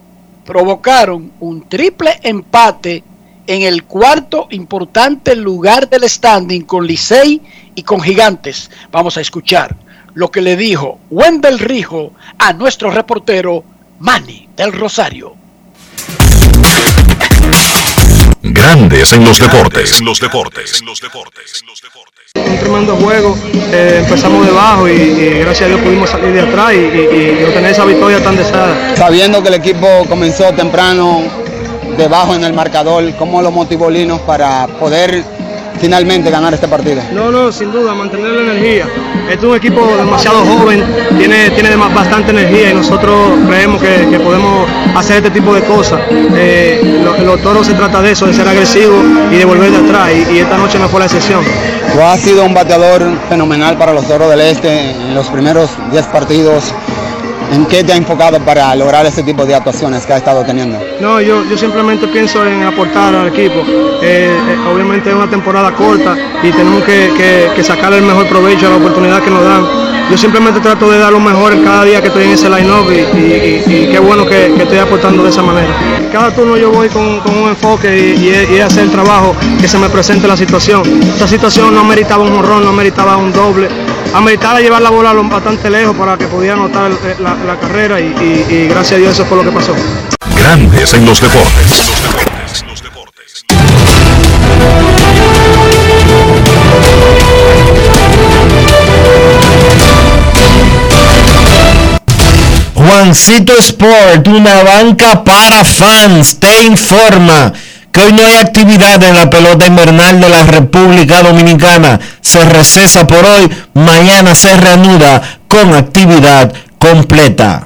provocaron un triple empate en el cuarto importante lugar del standing con Licey y con Gigantes. Vamos a escuchar lo que le dijo Wendell Rijo a nuestro reportero Manny del Rosario. Grandes en los deportes. En los deportes. Un tremendo juego, eh, empezamos debajo y, y gracias a Dios pudimos salir de atrás y, y- y obtener esa victoria tan deseada. Sabiendo que el equipo comenzó temprano, debajo en el marcador, ¿cómo lo motivó Linos para poder finalmente ganar este partido? No, no, sin duda, mantener la energía. Este es un equipo demasiado joven, tiene, tiene bastante energía y nosotros creemos que, que podemos hacer este tipo de cosas. Eh, lo- los toros se trata de eso, de ser agresivos y de volver de atrás y, y esta noche no fue la excepción. Tú has sido un bateador fenomenal para los Toros del Este en los primeros 10 partidos. ¿En qué te ha enfocado para lograr este tipo de actuaciones que ha estado teniendo? No, yo, yo simplemente pienso en aportar al equipo. Eh, eh, obviamente es una temporada corta y tenemos que, que, que sacar el mejor provecho a la oportunidad que nos dan. Yo simplemente trato de dar lo mejor cada día que estoy en ese line-up y, y- qué bueno que, que estoy aportando de esa manera. Cada turno yo voy con, con un enfoque y, es, hacer el trabajo que se me presente la situación. Esta situación no meritaba un jorrón, no meritaba un doble. Ameritaba llevar la bola bastante lejos para que pudiera anotar eh, la, la carrera y gracias a Dios eso fue lo que pasó. Grandes en los deportes. Juancito Sport, una banca para fans, te informa que hoy no hay actividad en la pelota invernal de la República Dominicana. Se recesa por hoy, mañana se reanuda con actividad completa.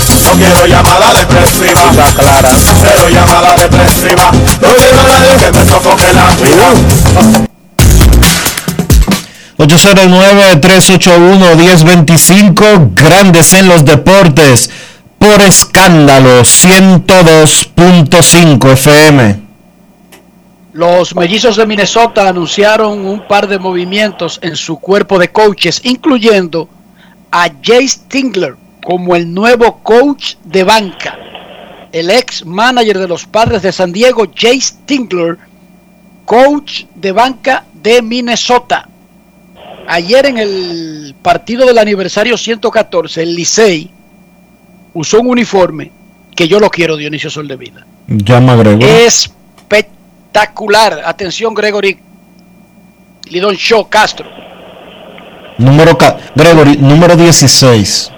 No quiero llamada depresiva. clara. Cero llamada depresiva. No quiero a nadie que me sofoque la vida. 809-381-1025, Grandes en los Deportes, por escándalo 102.5 FM. Los mellizos de Minnesota anunciaron un par de movimientos en su cuerpo de coaches, incluyendo a Jace Tingler como el nuevo coach de banca. El ex manager de los padres de San Diego, Jace Tingler, coach de banca de Minnesota. Ayer en el partido del aniversario 114, el Licey usó un uniforme que yo lo quiero, Dionisio Soldevila. Llama a Gregory. Espectacular. Atención, Gregory. Lidon Shaw Castro. Número Gregory, número 16.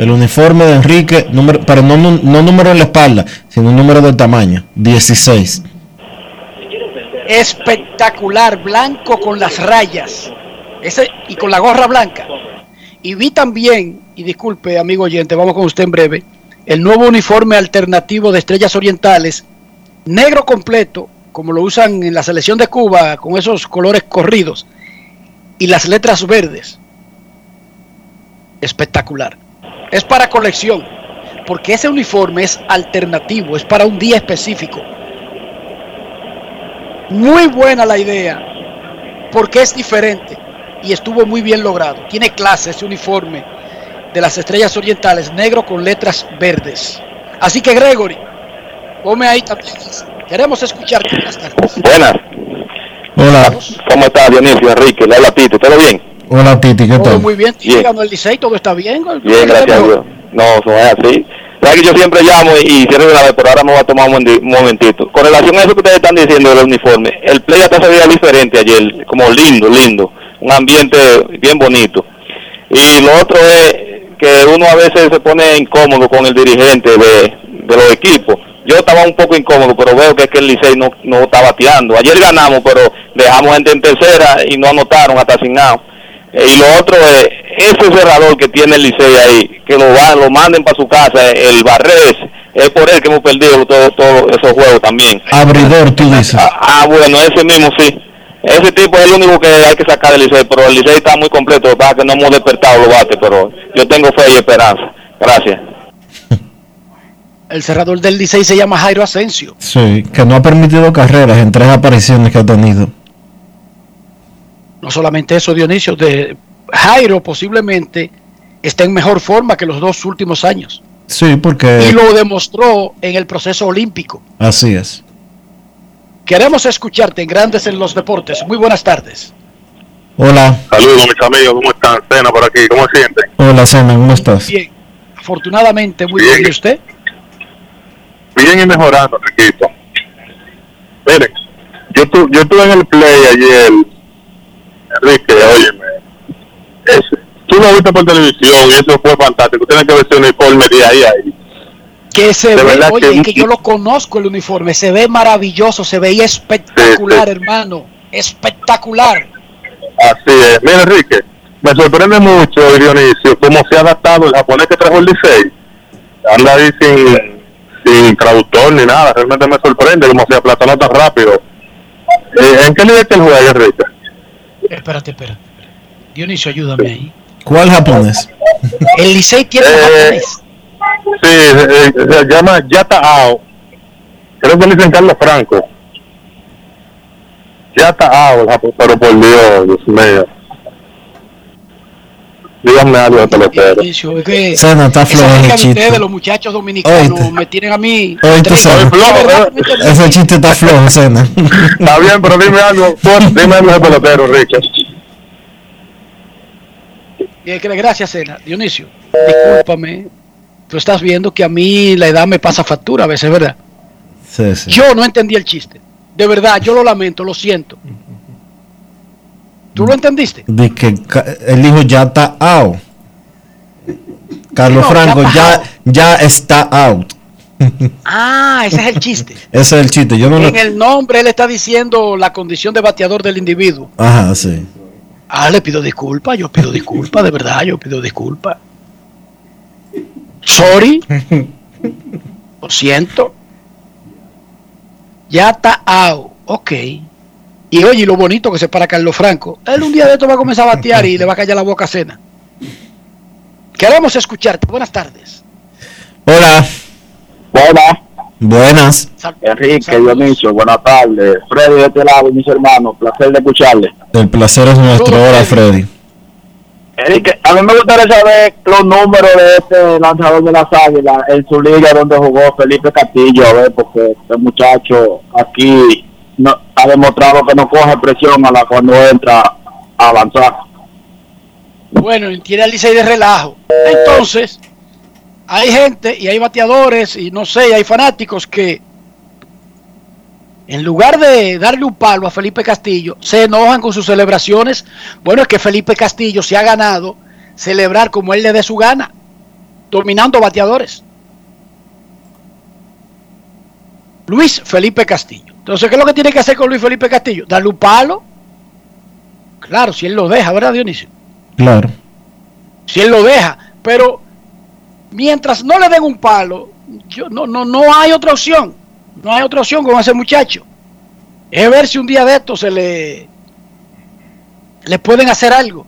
El uniforme de Enrique, número, pero no, no, número en la espalda, sino número del tamaño. 16. Espectacular. Blanco con las rayas. Ese, y con la gorra blanca. Y vi también, y disculpe, amigo oyente, vamos con usted en breve, el nuevo uniforme alternativo de Estrellas Orientales, negro completo, como lo usan en la selección de Cuba, con esos colores corridos, y las letras verdes. Espectacular. Es para colección, porque ese uniforme es alternativo, es para un día específico. Muy buena la idea, porque es diferente y estuvo muy bien logrado. Tiene clase ese uniforme de las estrellas orientales, negro con letras verdes. Así que Gregory, ponme ahí también. Queremos escucharte. Buenas tardes. Buenas. Hola. ¿Cómo está Dionisio, Enrique? Le habla Tito, ¿todo bien? Hola Titi, ¿qué Todo tal? muy bien. Bien. Díganos el Licey, todo está bien. Bien, gracias a Dios. No, eso es así. Sabes que yo siempre llamo y cierro de la vez, pero ahora me voy a tomar un momen- un momentito. Con relación a eso que ustedes están diciendo del uniforme, el play hasta se veía diferente ayer, como lindo, lindo, un ambiente bien bonito. Y lo otro es que uno a veces se pone incómodo con el dirigente de, de los equipos. Yo estaba un poco incómodo, pero veo que es que el Licey no, no está bateando. Ayer ganamos, pero dejamos gente en tercera y no anotaron hasta. Eh, y lo otro es ese cerrador que tiene el Licey ahí, que lo va, lo manden para su casa, eh, el Barrés, es por él que hemos perdido todos todo esos juegos también. Abridor, tú dices. Ah, bueno, ese mismo sí. Ese tipo es el único que hay que sacar del Licey, pero el Licey está muy completo, para que no hemos despertado los bates, pero yo tengo fe y esperanza. Gracias. El cerrador del Licey se llama Jairo Asensio. Sí, que no ha permitido carreras en tres apariciones que ha tenido. No solamente eso, Dionisio, de Jairo posiblemente está en mejor forma que los dos últimos años. Sí, porque Y lo demostró en el proceso olímpico. así es. Queremos escucharte en Grandes en los Deportes. Muy buenas tardes. Hola, Saludos, mis amigos, ¿cómo están? Cena por aquí, ¿cómo se sienten? hola Sena, ¿cómo estás? Bien. Afortunadamente, muy bien. ¿Y usted? Bien y mejorando, Riquito. Miren, yo, tu- yo estuve en el play ayer, Enrique, óyeme. Ese, tú lo viste por televisión y eso fue fantástico. Tienes que ver ese uniforme de ahí a ahí. Que se De ve, oye, que- es que yo lo conozco el uniforme, se ve maravilloso, se veía espectacular, hermano, espectacular. Así es. Mira, Enrique, me sorprende mucho, Dionisio, cómo se ha adaptado el japonés que trajo el Licey. Anda ahí sin, sin traductor ni nada. Realmente me sorprende cómo se aplatanó tan rápido. Eh, ¿En qué nivel que él juega, Enrique? Espérate, espérate. Dionisio, ayúdame ahí. ¿Cuál japonés? El Licey tiene un Eh, japonés. Sí, eh, se llama Yata Ao. Creo que le dicen Carlos Franco. Yata Ao, el japo- pero por Dios, Dios mío. Díganme algo de pelotero. Dionisio, es que Sena, está ese de chiste. ustedes, los muchachos dominicanos, Oíste. me tienen a mí. Oíste, Sena. Ese chiste está flojo, Sena. Está bien, pero dime algo, por- dime algo de pelotero, Richard. Bien, que- Gracias, Sena. Dionisio, discúlpame. Tú estás viendo que a mí la edad me pasa factura a veces, ¿verdad? Sí, sí. Yo no entendí el chiste. De verdad, yo lo lamento, lo siento. ¿Tú lo entendiste? De que el hijo ya está out. Carlos No, Franco ya ya, está out. Ah, ese es el chiste. Ese es el chiste. Yo no lo... En el nombre él está diciendo la condición de bateador del individuo. Ajá, sí. Ah, le pido disculpas, yo pido disculpas, de verdad, yo pido disculpas. Sorry. Lo siento. Ya está out. Ok. Y oye, y lo bonito que se para Carlos Franco. Él un día de esto va a comenzar a batear y le va a callar la boca a cena. Queremos escucharte. Buenas tardes. Hola. Buenas. Buenas. Enrique, Dionisio, buenas tardes. Freddy de este lado, mis hermanos, placer de escucharle. El placer es nuestro. Hola, Freddy. Enrique, a mí me gustaría saber los números de este lanzador de las águilas en su liga donde jugó Felipe Castillo, a ver, porque este muchacho aquí ha demostrado que no coge presión a la cuando entra a lanzar. Bueno, tiene al Licey de relajo. Entonces, hay gente y hay bateadores y no sé, hay fanáticos que en lugar de darle un palo a Felipe Castillo, se enojan con sus celebraciones. Bueno, es que Felipe Castillo se ha ganado celebrar como él le dé su gana, dominando bateadores. Luis Felipe Castillo. Entonces, ¿qué es lo que tiene que hacer con Luis Felipe Castillo? Darle un palo. Claro, si él lo deja, ¿verdad, Dionisio? Claro. Si él lo deja. Pero mientras no le den un palo, yo, no, no, no hay otra opción. No hay otra opción con ese muchacho. Es ver si un día de estos se le, le pueden hacer algo.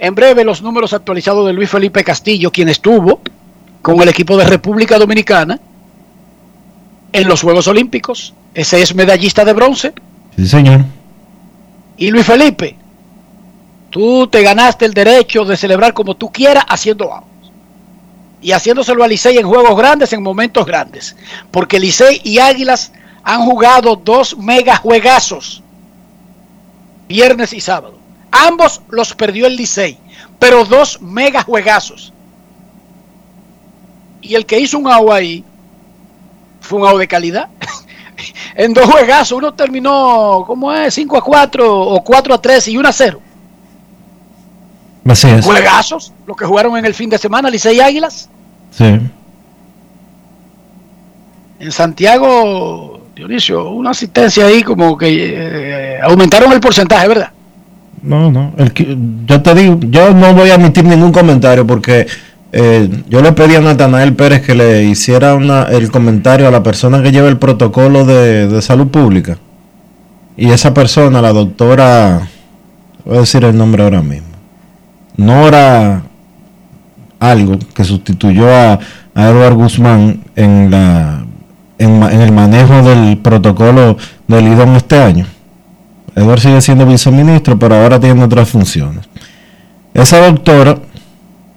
En breve los números actualizados de Luis Felipe Castillo, quien estuvo con el equipo de República Dominicana en los Juegos Olímpicos. Ese es medallista de bronce. Sí, señor. Y Luis Felipe, tú te ganaste el derecho de celebrar como tú quieras haciendo algo. Y haciéndoselo a Licey en juegos grandes, en momentos grandes. Porque Licey y Águilas han jugado dos mega juegazos. Viernes y sábado. Ambos los perdió el Licey. Pero dos mega juegazos. Y el que hizo un agua ahí fue un agua de calidad. en dos juegazos, uno terminó, ¿cómo es? 5 a 4 o 4 a 3 y 1 a 0. Así es. Juegazos, los que jugaron en el fin de semana, Licey y Águilas. Sí. En Santiago, Dionisio, una asistencia ahí como que eh, aumentaron el porcentaje, ¿verdad? No, no. El, yo te digo, yo no voy a emitir ningún comentario porque eh, yo le pedí a Natanael Pérez que le hiciera el comentario a la persona que lleva el protocolo de, salud pública. Y esa persona, la doctora, voy a decir el nombre ahora mismo, Nora algo que sustituyó a, a Edward Guzmán en, en el manejo del protocolo del IDOM este año. Edward sigue siendo viceministro, pero ahora tiene otras funciones. Esa doctora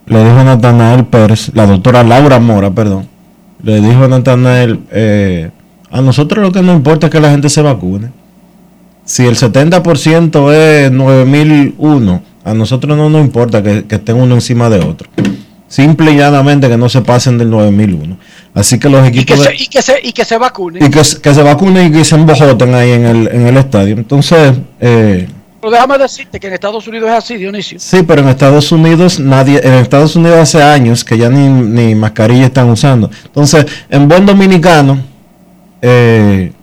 le dijo a Natanael Pérez, la doctora Laura Mora, perdón, le dijo a Natanael, eh, a nosotros lo que nos importa es que la gente se vacune. Si el 70% es 9001, a nosotros no nos importa que, que estén uno encima de otro. Simple y llanamente que no se pasen del 9001. Así que los Y que, equipos... de- se, y, que se, y que se vacunen. y que, que se vacunen y que se embojoten ahí en el, en el estadio. Entonces, eh, Pero déjame decirte que en Estados Unidos es así, Dionisio. sí, pero en Estados Unidos nadie, en Estados Unidos hace años que ya ni, ni mascarilla están usando. Entonces, en buen dominicano, eh,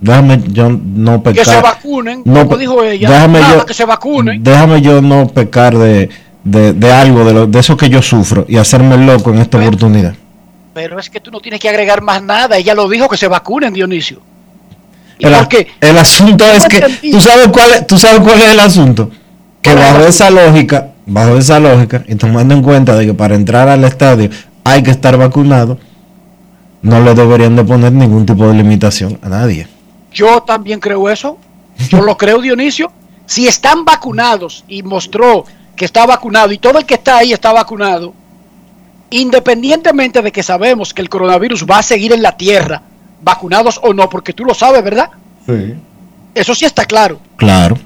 déjame yo no pecar. Que se vacunen, no como dijo ella. déjame Nada, yo- que se vacunen. Déjame yo no pecar de, de, de algo, de, lo, de eso que yo sufro y hacerme loco en esta oportunidad. Pero es que tú no tienes que agregar más nada. Ella lo dijo que se vacunen, Dionisio. ¿Y El, asunto es que tú sabes cuál es, tú sabes cuál es el asunto. Que ¿Cuál es el bajo esa lógica, bajo esa lógica, y tomando en cuenta de que para entrar al estadio hay que estar vacunado, no le deberían de poner ningún tipo de limitación a nadie. Yo también creo eso. Yo lo creo, Dionisio. Si están vacunados y mostró que está vacunado y todo el que está ahí está vacunado, independientemente de que sabemos que el coronavirus va a seguir en la tierra, vacunados o no, porque tú lo sabes, ¿verdad? Sí. Eso sí está claro. Claro.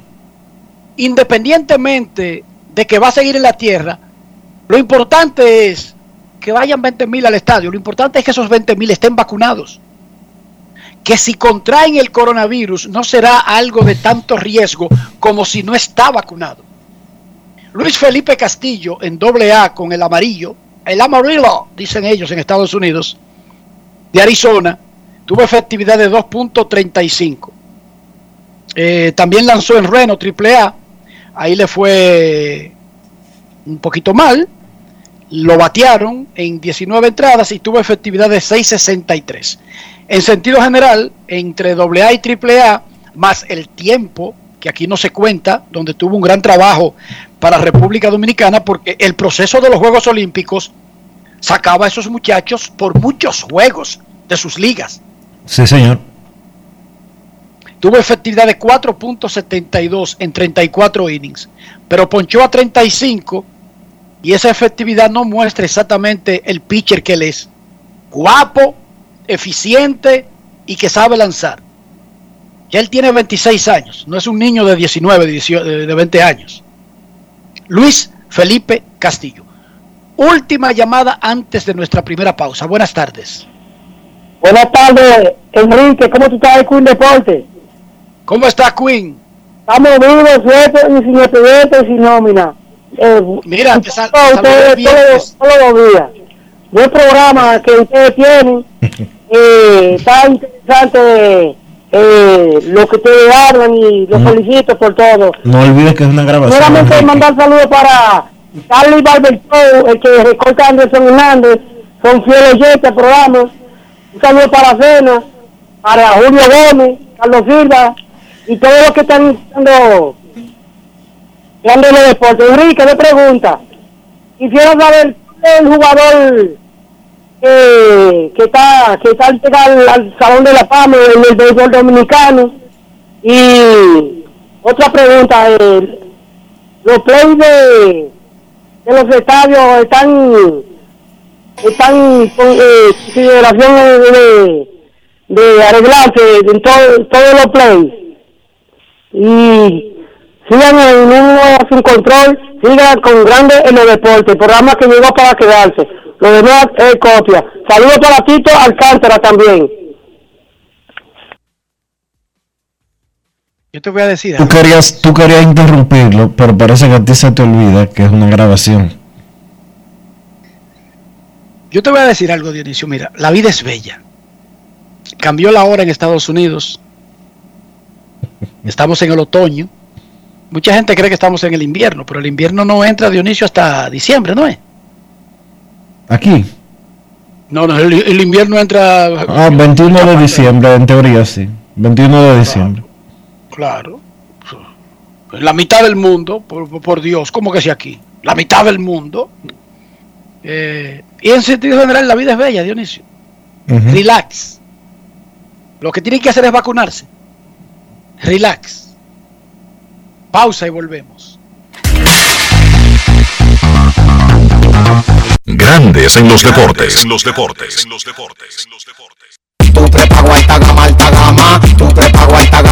Independientemente de que va a seguir en la tierra, lo importante es que vayan 20 mil al estadio. Lo importante es que esos 20 mil estén vacunados. Que si contraen el coronavirus no será algo de tanto riesgo como si no está vacunado. Luis Felipe Castillo en doble A con el amarillo, el amarillo, dicen ellos en Estados Unidos, de Arizona, tuvo efectividad de 2.35. Eh, también lanzó en Reno AAA, ahí le fue un poquito mal, lo batearon en 19 entradas y tuvo efectividad de 6.63. En sentido general, entre AA y AAA, más el tiempo, que aquí no se cuenta, donde tuvo un gran trabajo para República Dominicana, porque el proceso de los Juegos Olímpicos sacaba a esos muchachos por muchos juegos de sus ligas. Sí, señor. Tuvo efectividad de 4.72 en 34 innings, pero ponchó a 35 y esa efectividad no muestra exactamente el pitcher que él es. Guapo, eficiente y que sabe lanzar. Ya él tiene 26 años, no es un niño de 19, de 18, de 20 años. Luis Felipe Castillo. Última llamada antes de nuestra primera pausa. Buenas tardes. Buenas tardes, Enrique. ¿Cómo tú estás, Queen Deporte? ¿Cómo está, Queen? Estamos vivos, sueltos y sin estudiantes y sin nómina. Eh, Mira, te sal- ustedes bien, todos, todos los días. Buen programa que ustedes tienen. eh, está interesante eh, lo que ustedes hablan y los felicito por todo. No olvides que es una grabación. Solamente mandar saludos para Carly Barber Show, el que recorta Anderson Hernández, son fieles oyentes al programa. Un saludo para Cena, para Julio Gómez, Carlos Silva y todos los que están dando grandes los deportes. Enrique, le pregunta, quisiera saber el jugador que, que está que está al al, al Salón de la Fama en el béisbol dominicano. Y otra pregunta, eh, los plays de, de los estadios están están con eh, consideración de, de arreglarse en todo- todos los plays y sigan en un sin control sigan con grande en los deportes programa que llegó para quedarse lo demás es copia saludos para Tito Alcántara también Yo te voy a decir. Tú querías, tú querías interrumpirlo, pero parece que a ti se te olvida que es una grabación. Yo te voy a decir algo, Dionisio. Mira, la vida es bella. Cambió la hora en Estados Unidos. Estamos en el otoño. Mucha gente cree que estamos en el invierno, pero el invierno no entra, Dionisio, hasta diciembre, ¿no es? Aquí. No, no, el, el invierno entra. Ah, 21 de diciembre, en teoría sí. 21 de diciembre. Claro. La mitad del mundo, por, por Dios, ¿cómo que sea aquí? La mitad del mundo. Eh, y en sentido general, la vida es bella, Dionisio. Relax. Lo que tienen que hacer es vacunarse. Relax. Pausa y volvemos. Grandes en los deportes. En los deportes. En los deportes. Tu prepago alta gama, alta gama. Tu prepago alta gama,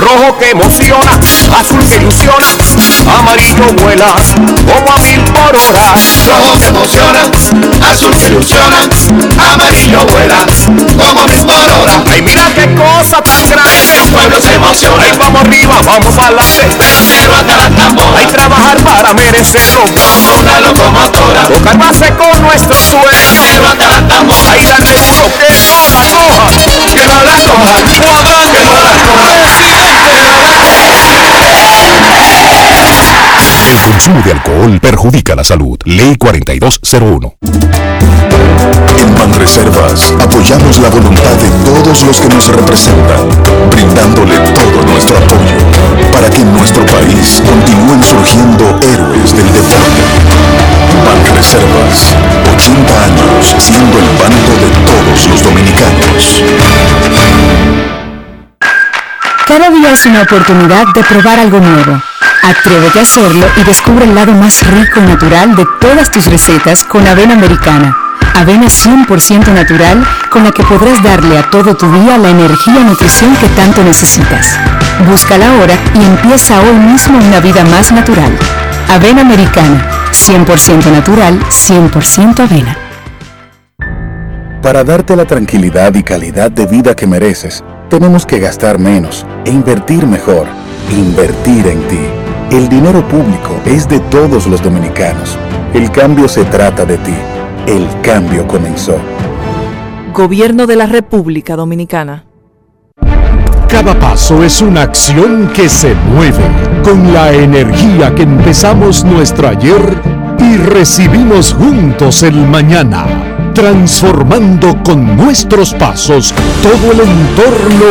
Rojo que emociona, azul que ilusiona, amarillo vuela como a mil por hora. Rojo que emociona, azul que ilusiona, amarillo vuela como a mil por hora. Ay, mira qué cosa tan grande, el pueblo se emociona. Ay, vamos arriba, vamos adelante, pero cero hasta la tambora. Hay trabajar para merecerlo, como una locomotora. Tocar base con nuestro sueño, cero hasta la tambora. Ay, darle duro que no la coja, que no la coja, cuadrante, que no la coja. El consumo de alcohol perjudica la salud. Ley 4201. En Banreservas apoyamos la voluntad de todos los que nos representan, brindándole todo nuestro apoyo para que en nuestro país continúen surgiendo héroes del deporte. Banreservas, 80 años siendo el banco de todos los dominicanos. Cada día es una oportunidad de probar algo nuevo. Atrévete a hacerlo y descubre el lado más rico y natural de todas tus recetas con avena americana. Avena 100% natural con la que podrás darle a todo tu día la energía y nutrición que tanto necesitas. Búscala ahora y empieza hoy mismo una vida más natural. Avena americana, 100% natural, 100% avena. Para darte la tranquilidad y calidad de vida que mereces, tenemos que gastar menos e invertir mejor. Invertir en ti. El dinero público es de todos los dominicanos. El cambio se trata de ti. El cambio comenzó. Gobierno de la República Dominicana. Cada paso es una acción que se mueve con la energía que empezamos nuestro ayer y recibimos juntos el mañana, transformando con nuestros pasos todo el entorno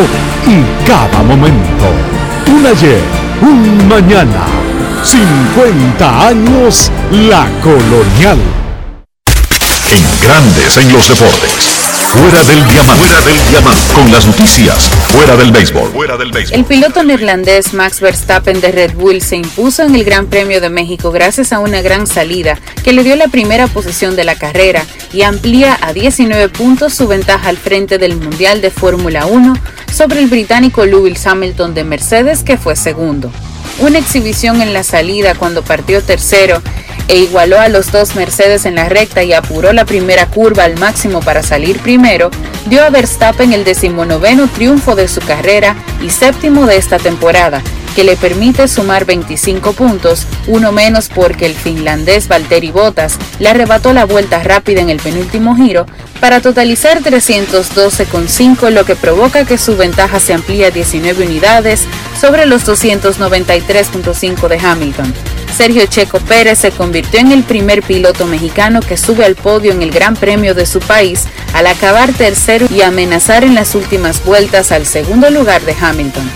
y cada momento. Un ayer, un mañana, 50 años, la colonial. En grandes en los deportes. Fuera del diamante. Fuera del diamante. Con las noticias. Fuera del béisbol. Fuera del béisbol. El piloto neerlandés Max Verstappen de Red Bull se impuso en el Gran Premio de México gracias a una gran salida que le dio la primera posición de la carrera y amplía a 19 puntos su ventaja al frente del Mundial de Fórmula 1 sobre el británico Lewis Hamilton de Mercedes que fue segundo. Una exhibición en la salida cuando partió tercero e igualó a los dos Mercedes en la recta y apuró la primera curva al máximo para salir primero, dio a Verstappen el decimonoveno triunfo de su carrera y séptimo de esta temporada, que le permite sumar 25 puntos, uno menos porque el finlandés Valtteri Bottas le arrebató la vuelta rápida en el penúltimo giro, para totalizar 312,5 lo que provoca que su ventaja se amplíe a 19 unidades sobre los 293.5 de Hamilton. Sergio Checo Pérez se convirtió en el primer piloto mexicano que sube al podio en el Gran Premio de su país al acabar tercero y amenazar en las últimas vueltas al segundo lugar de Hamilton.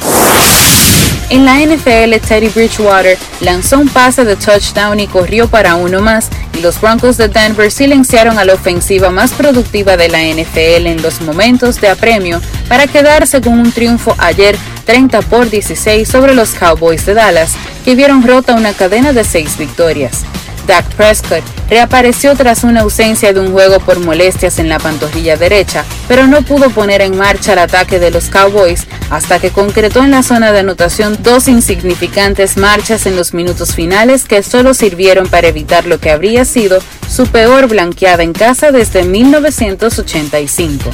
En la NFL, Teddy Bridgewater lanzó un pase de touchdown y corrió para uno más, y los Broncos de Denver silenciaron a la ofensiva más productiva de la NFL en los momentos de apremio para quedarse con un triunfo ayer 30 por 16 sobre los Cowboys de Dallas, que vieron rota una cadena de seis victorias. Dak Prescott reapareció tras una ausencia de un juego por molestias en la pantorrilla derecha, pero no pudo poner en marcha el ataque de los Cowboys hasta que concretó en la zona de anotación dos insignificantes marchas en los minutos finales que solo sirvieron para evitar lo que habría sido su peor blanqueada en casa desde 1985.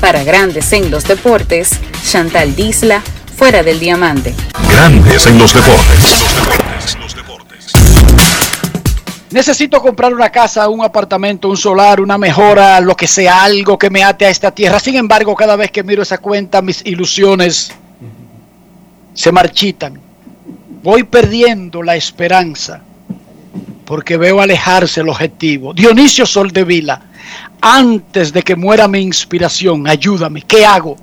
Para Grandes en los Deportes, Chantal Disla, fuera del diamante. Grandes en los deportes. Necesito comprar una casa, un apartamento, un solar, una mejora, lo que sea, algo que me ate a esta tierra. Sin embargo, cada vez que miro esa cuenta, mis ilusiones se marchitan. Voy perdiendo la esperanza porque veo alejarse el objetivo. Dionisio Soldevila, antes de que muera mi inspiración, ayúdame. ¿Qué hago?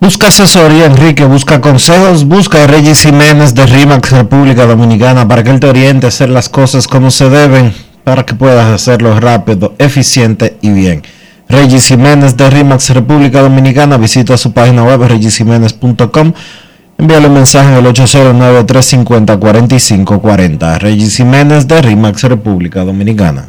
Busca asesoría, Enrique, busca consejos, busca a Regis Jiménez de RIMAX República Dominicana para que él te oriente a hacer las cosas como se deben, para que puedas hacerlo rápido, eficiente y bien. Regis Jiménez de RIMAX República Dominicana, visita su página web regisjiménez.com, envíale un mensaje al 809-350-4540. Regis Jiménez de RIMAX República Dominicana.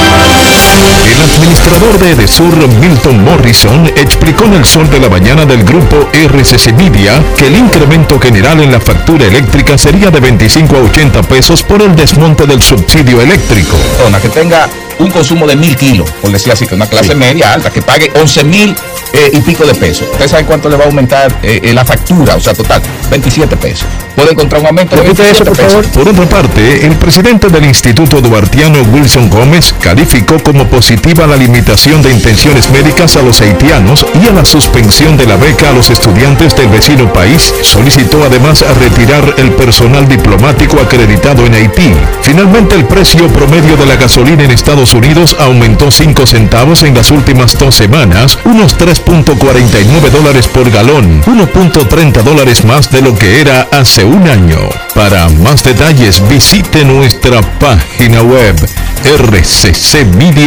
El administrador de Edesur, Milton Morrison, explicó en el sol de la mañana del grupo RCC Media que el incremento general en la factura eléctrica sería de 25 a 80 pesos por el desmonte del subsidio eléctrico. persona que tenga un consumo de mil kilos, por decir así, que una clase media alta, que pague 11 mil eh, y pico de pesos. ¿Ustedes saben cuánto le va a aumentar eh, eh, la factura? O sea, total, 27 pesos. Puede encontrar un aumento de 27 pesos. Por otra parte, el presidente del Instituto Duartiano, Wilson Gómez, calificó como positiva la limitación de intenciones médicas a los haitianos y a la suspensión de la beca a los estudiantes del vecino país. Solicitó además a retirar el personal diplomático acreditado en Haití. Finalmente, el precio promedio de la gasolina en Estados Unidos aumentó 5 centavos en las últimas dos semanas, unos 3.49 dólares por galón, 1.30 dólares más de lo que era hace un año. Para más detalles visite nuestra página web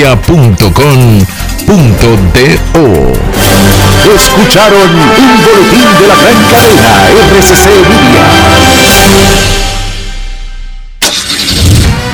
rccmedia.com.do. Escucharon un boletín de la gran cadena RCC Media.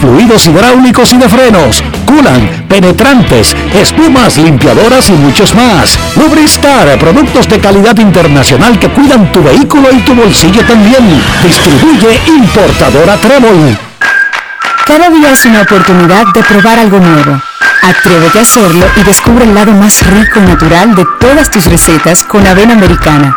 fluidos hidráulicos y de frenos, culan, penetrantes, espumas, limpiadoras y muchos más. Lubristar, productos de calidad internacional que cuidan tu vehículo y tu bolsillo también. Distribuye importadora Trébol. Cada día es una oportunidad de probar algo nuevo. Atrévete a hacerlo y descubre el lado más rico y natural de todas tus recetas con avena americana.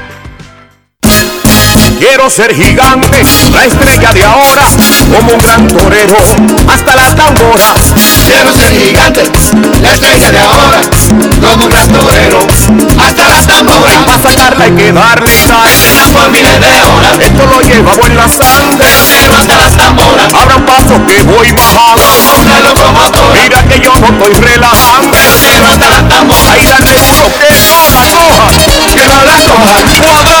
Quiero ser gigante, la estrella de ahora, como un gran torero, hasta la tambora. Quiero ser gigante, la estrella de ahora, como un gran torero, hasta la tambora. Para sacarla hay que darle sal, por miles de horas. Esto lo llevamos en la sangre, pero hasta las tamboras. Abran paso que voy bajando, una locomotora. Mira que yo no estoy relajando, pero hasta las tamboras. Ahí dale duro que no la coja, que no la coja,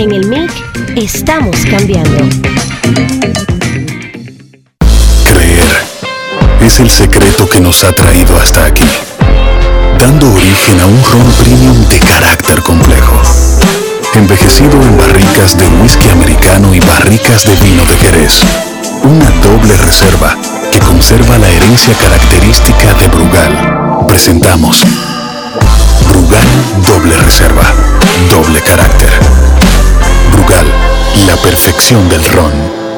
En el MIC estamos cambiando. Creer es el secreto que nos ha traído hasta aquí, dando origen a un ron premium de carácter complejo, envejecido en barricas de whisky americano y barricas de vino de Jerez. Una doble reserva que conserva la herencia característica de Brugal. Presentamos Brugal Doble Reserva, doble carácter. Brugal, la perfección del ron.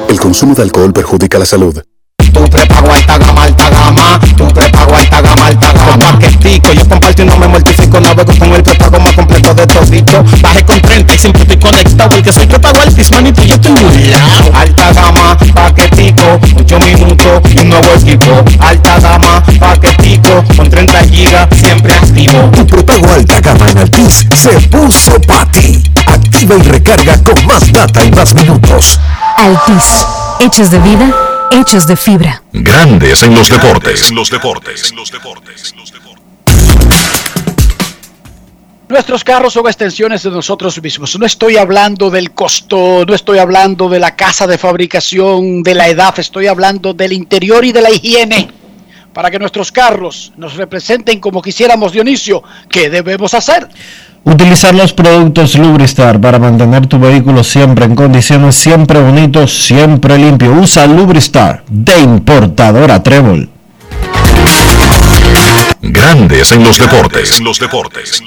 El consumo de alcohol perjudica la salud. Tu prepago alta gama, alta gama. Tu prepago alta gama, alta gama. Paquetico, yo comparto y no me mortifico. Navego con el prepago más completo de todito. Bajé con 30 y siempre estoy conectado. Porque soy prepago altis, manito, yo estoy muy lado. Alta gama, paquetico. 8 minutos y un nuevo equipo. Alta gama, paquetico. Con 30 gigas, siempre activo. Tu prepago alta gama en Altis se puso para ti. Activa y recarga con más data y más minutos. Altis, hechos de vida, hechos de fibra. Grandes en los deportes. En los deportes. Nuestros carros son extensiones de nosotros mismos. No estoy hablando del costo, no estoy hablando de la casa de fabricación, de la edad, estoy hablando del interior y de la higiene. Para que nuestros carros nos representen como quisiéramos, Dionisio, ¿qué debemos hacer? Utilizar los productos Lubristar para mantener tu vehículo siempre en condiciones, siempre bonito, siempre limpio. Usa Lubristar de importadora Trébol. Grandes en los deportes. En los deportes.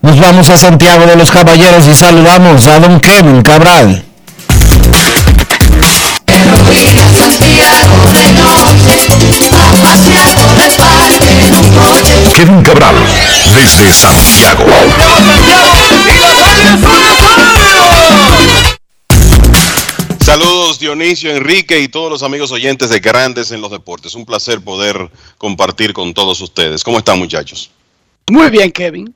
Nos vamos a Santiago de los Caballeros y saludamos a don Kevin Cabral. Kevin Cabral, desde Santiago. Saludos Dionisio, Enrique y todos los amigos oyentes de Grandes en los Deportes. Un placer poder compartir con todos ustedes. ¿Cómo están muchachos? Muy bien, Kevin.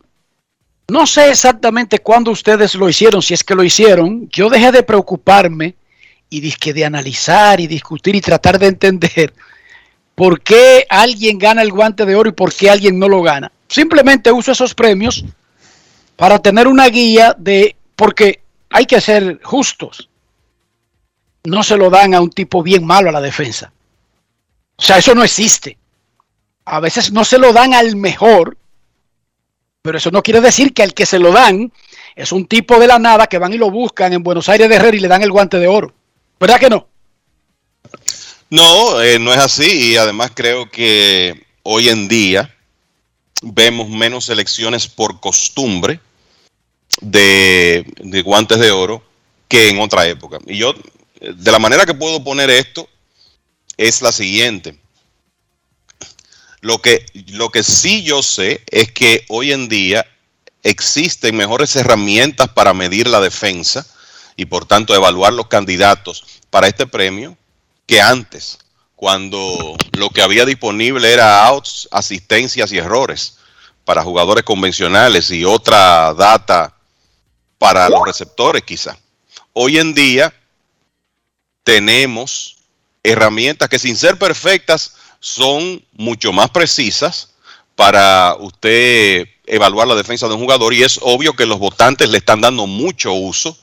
No sé exactamente cuándo ustedes lo hicieron, si es que lo hicieron. Yo dejé de preocuparme y disque de analizar y discutir y tratar de entender por qué alguien gana el guante de oro y por qué alguien no lo gana. Simplemente uso esos premios para tener una guía de, porque hay que ser justos. No se lo dan a un tipo bien malo a la defensa. O sea, eso no existe. A veces no se lo dan al mejor, pero eso no quiere decir que al que se lo dan es un tipo de la nada que van y lo buscan en Buenos Aires de Herrera y le dan el guante de oro. ¿Verdad que no? No, eh, no es así y además creo que hoy en día vemos menos selecciones por costumbre de, de guantes de oro que en otra época. Y yo, de la manera que puedo poner esto, es la siguiente. Lo que, lo que sí yo sé es que hoy en día existen mejores herramientas para medir la defensa y por tanto evaluar los candidatos para este premio que antes, cuando lo que había disponible era outs, asistencias y errores para jugadores convencionales y otra data para los receptores quizá. Hoy en día tenemos herramientas que sin ser perfectas son mucho más precisas para usted evaluar la defensa de un jugador y es obvio que los votantes le están dando mucho uso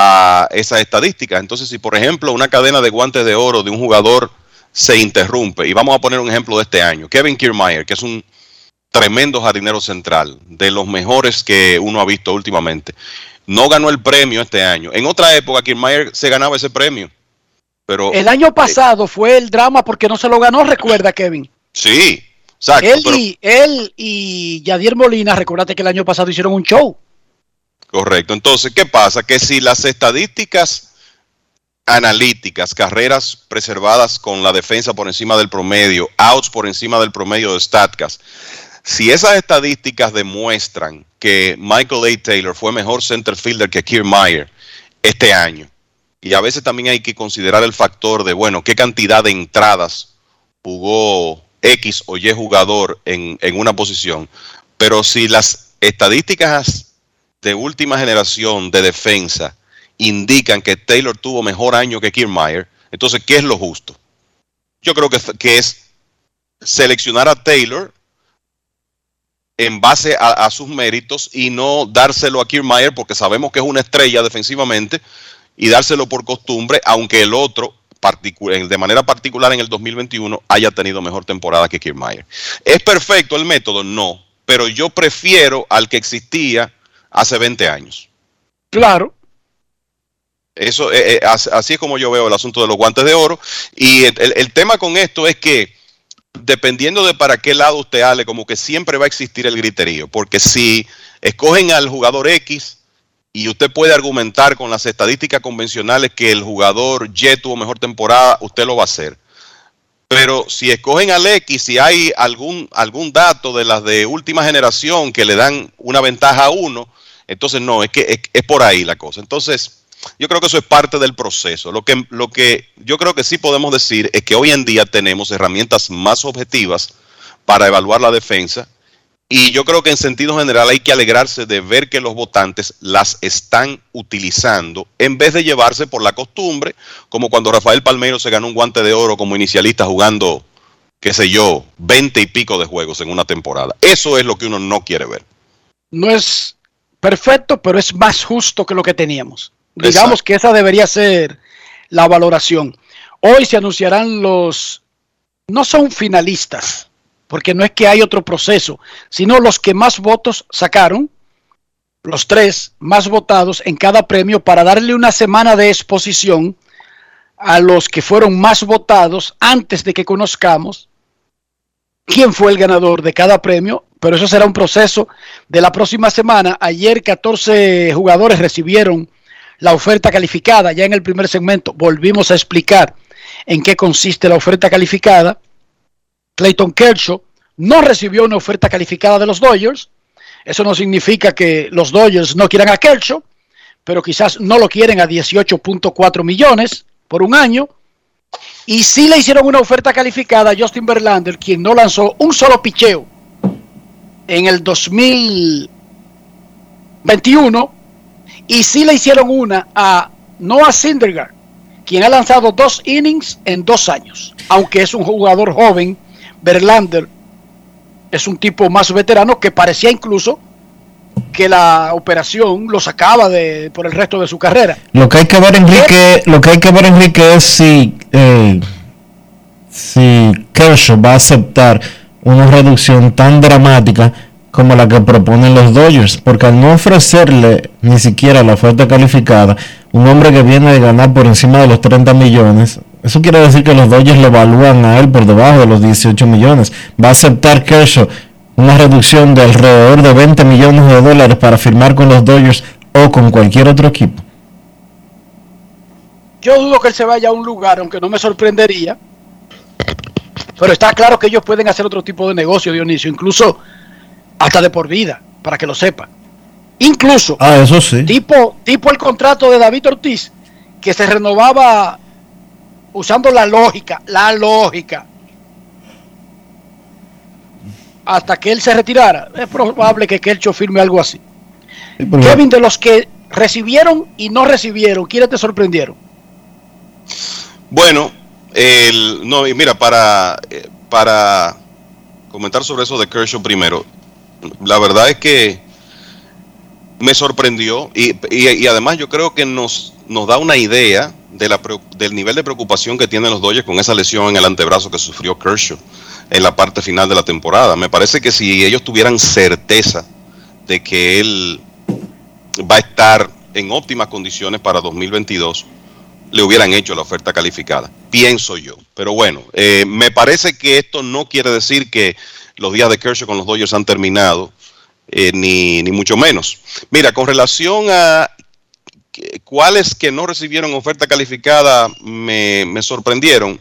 a esas estadísticas. Entonces, si por ejemplo una cadena de guantes de oro de un jugador se interrumpe, y vamos a poner un ejemplo de este año, Kevin Kiermaier, que es un tremendo jardinero central, de los mejores que uno ha visto últimamente, no ganó el premio este año. En otra época, Kiermaier se ganaba ese premio. Pero, El año pasado fue el drama porque no se lo ganó, recuerda, Kevin. Sí, exacto. él, pero- y, él y Yadier Molina, recuérdate que el año pasado hicieron un show. Correcto. Entonces, ¿qué pasa? Que si las estadísticas analíticas, carreras preservadas con la defensa por encima del promedio, outs por encima del promedio de Statcast, si esas estadísticas demuestran que Michael A. Taylor fue mejor center fielder que Kiermaier este año, y a veces también hay que considerar el factor de, bueno, qué cantidad de entradas jugó X o Y jugador en, en una posición, pero si las estadísticas de última generación de defensa indican que Taylor tuvo mejor año que Kiermaier, entonces, ¿qué es lo justo? Yo creo que, que es seleccionar a Taylor en base a, sus méritos y no dárselo a Kiermaier porque sabemos que es una estrella defensivamente y dárselo por costumbre, aunque el otro de manera particular en el 2021 haya tenido mejor temporada que Kiermaier. ¿Es perfecto el método? No, pero yo prefiero al que existía hace 20 años. Claro. Eso, eh, eh, as- así es como yo veo el asunto de los guantes de oro. Y el, el- el tema con esto es que, dependiendo de para qué lado usted hable, como que siempre va a existir el griterío. Porque si escogen al jugador X y usted puede argumentar con las estadísticas convencionales que el jugador Y tuvo mejor temporada, usted lo va a hacer. Pero si escogen al X, si hay algún, algún dato de las de última generación que le dan una ventaja a uno, entonces no, es que es, por ahí la cosa. Entonces, yo creo que eso es parte del proceso. Lo que, lo que yo creo que sí podemos decir es que hoy en día tenemos herramientas más objetivas para evaluar la defensa y yo creo que en sentido general hay que alegrarse de ver que los votantes las están utilizando en vez de llevarse por la costumbre, como cuando Rafael Palmeiro se ganó un guante de oro como inicialista jugando, qué sé yo, 20 y pico de juegos en una temporada. Eso es lo que uno no quiere ver. No es perfecto, pero es más justo que lo que teníamos. Digamos que esa debería ser la valoración. Hoy se anunciarán los, no son finalistas, porque no es que hay otro proceso, sino los que más votos sacaron, los tres más votados en cada premio para darle una semana de exposición a los que fueron más votados antes de que conozcamos quién fue el ganador de cada premio, pero eso será un proceso de la próxima semana. Ayer 14 jugadores recibieron la oferta calificada, ya en el primer segmento volvimos a explicar en qué consiste la oferta calificada. Clayton Kershaw no recibió una oferta calificada de los Dodgers. Eso no significa que los Dodgers no quieran a Kershaw, pero quizás no lo quieren a 18.4 millones por un año. Y sí le hicieron una oferta calificada a Justin Verlander, quien no lanzó un solo picheo en el 2021. Y sí le hicieron una a Noah Syndergaard, quien ha lanzado dos innings en dos años. Aunque es un jugador joven, Verlander es un tipo más veterano que parecía incluso que la operación lo sacaba de, por el resto de su carrera. Lo que hay que ver, Enrique, lo que hay que ver, Enrique, es si, eh, si Kershaw va a aceptar una reducción tan dramática como la que proponen los Dodgers, porque al no ofrecerle ni siquiera la oferta calificada, un hombre que viene de ganar por encima de los 30 millones, eso quiere decir que los Dodgers le evalúan a él por debajo de los 18 millones. Va a aceptar Kershaw una reducción de alrededor de 20 millones de dólares para firmar con los Dodgers o con cualquier otro equipo. Yo dudo que él se vaya a un lugar, aunque no me sorprendería. Pero está claro que ellos pueden hacer otro tipo de negocio, Dionisio, incluso hasta de por vida, para que lo sepan. Incluso, Ah, eso sí. tipo, tipo el contrato de David Ortiz, que se renovaba usando la lógica, la lógica, hasta que él se retirara. Es probable que Kelcho firme algo así. Kevin, de los que recibieron y no recibieron, ¿quiénes te sorprendieron? Bueno, el, no, y mira, para, eh, para comentar sobre eso de Kershaw primero, la verdad es que me sorprendió y, y- y además yo creo que nos, nos da una idea del nivel de preocupación que tienen los Dodgers con esa lesión en el antebrazo que sufrió Kershaw en la parte final de la temporada. Me parece que si ellos tuvieran certeza de que él va a estar en óptimas condiciones para 2022, le hubieran hecho la oferta calificada. Pienso yo. Pero bueno, eh, me parece que esto no quiere decir que los días de Kershaw con los Dodgers han terminado, eh, ni, ni mucho menos. Mira, con relación a cuáles que no recibieron oferta calificada me, sorprendieron.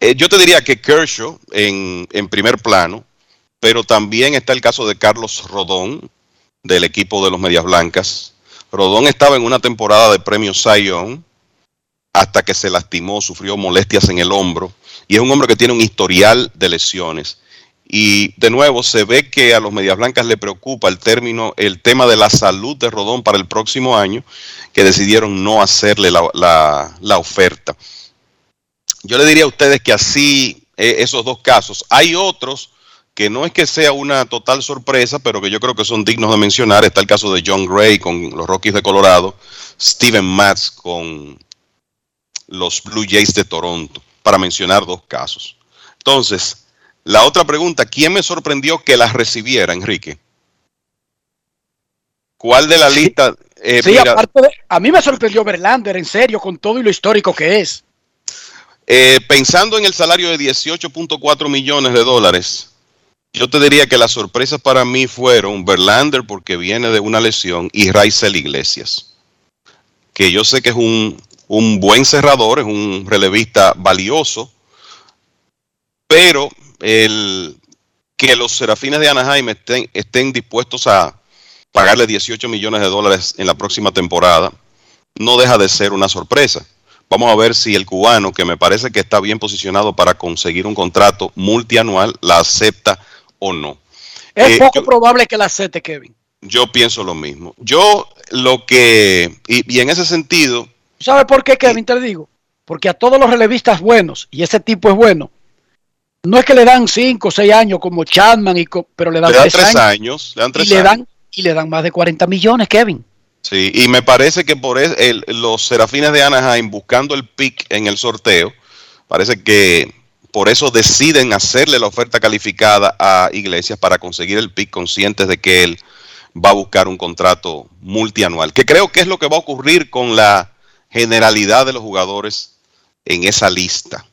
Eh, yo te diría que Kershaw en, primer plano, pero también está el caso de Carlos Rodón, del equipo de los Medias Blancas. Rodón estaba en una temporada de premio Young hasta que se lastimó, sufrió molestias en el hombro y es un hombre que tiene un historial de lesiones. Y de nuevo se ve que a los Medias Blancas le preocupa el término, el tema de la salud de Rodón para el próximo año, que decidieron no hacerle la, la- oferta. Yo le diría a ustedes que así, eh, esos dos casos, hay otros que no es que sea una total sorpresa, pero que yo creo que son dignos de mencionar. Está el caso de John Gray con los Rockies de Colorado, Steven Matz con los Blue Jays de Toronto, para mencionar dos casos. Entonces, la otra pregunta, ¿quién me sorprendió que las recibiera, Enrique? ¿Cuál de la lista? eh, sí, aparte de, a mí me sorprendió Verlander, en serio, con todo y lo histórico que es. eh, pensando en el salario de 18.4 millones de dólares, yo te diría que las sorpresas para mí fueron Verlander porque viene de una lesión y Raizel Iglesias, que yo sé que es un, un buen cerrador, es un relevista valioso, pero el, que los Serafines de Anaheim estén, estén dispuestos a pagarle 18 millones de dólares en la próxima temporada, no deja de ser una sorpresa. Vamos a ver si el cubano, que me parece que está bien posicionado para conseguir un contrato multianual, la acepta o no. Es Eh, poco yo- probable que la acepte, Kevin. Yo pienso lo mismo. Yo lo que, y, y en ese sentido, ¿Sabe por qué, Kevin? Te digo. Porque a todos los relevistas buenos, y ese tipo es bueno, no es que le dan 5 o 6 años como Chapman, y co- pero le dan le dan 3 tres años. años, le dan tres y, le años. dan, y le dan más de 40 millones, Kevin. Sí, y me parece que por el- los Serafines de Anaheim buscando el pick en el sorteo, parece que por eso deciden hacerle la oferta calificada a Iglesias para conseguir el pick conscientes de que él va a buscar un contrato multianual, que creo que es lo que va a ocurrir con la generalidad de los jugadores en esa lista.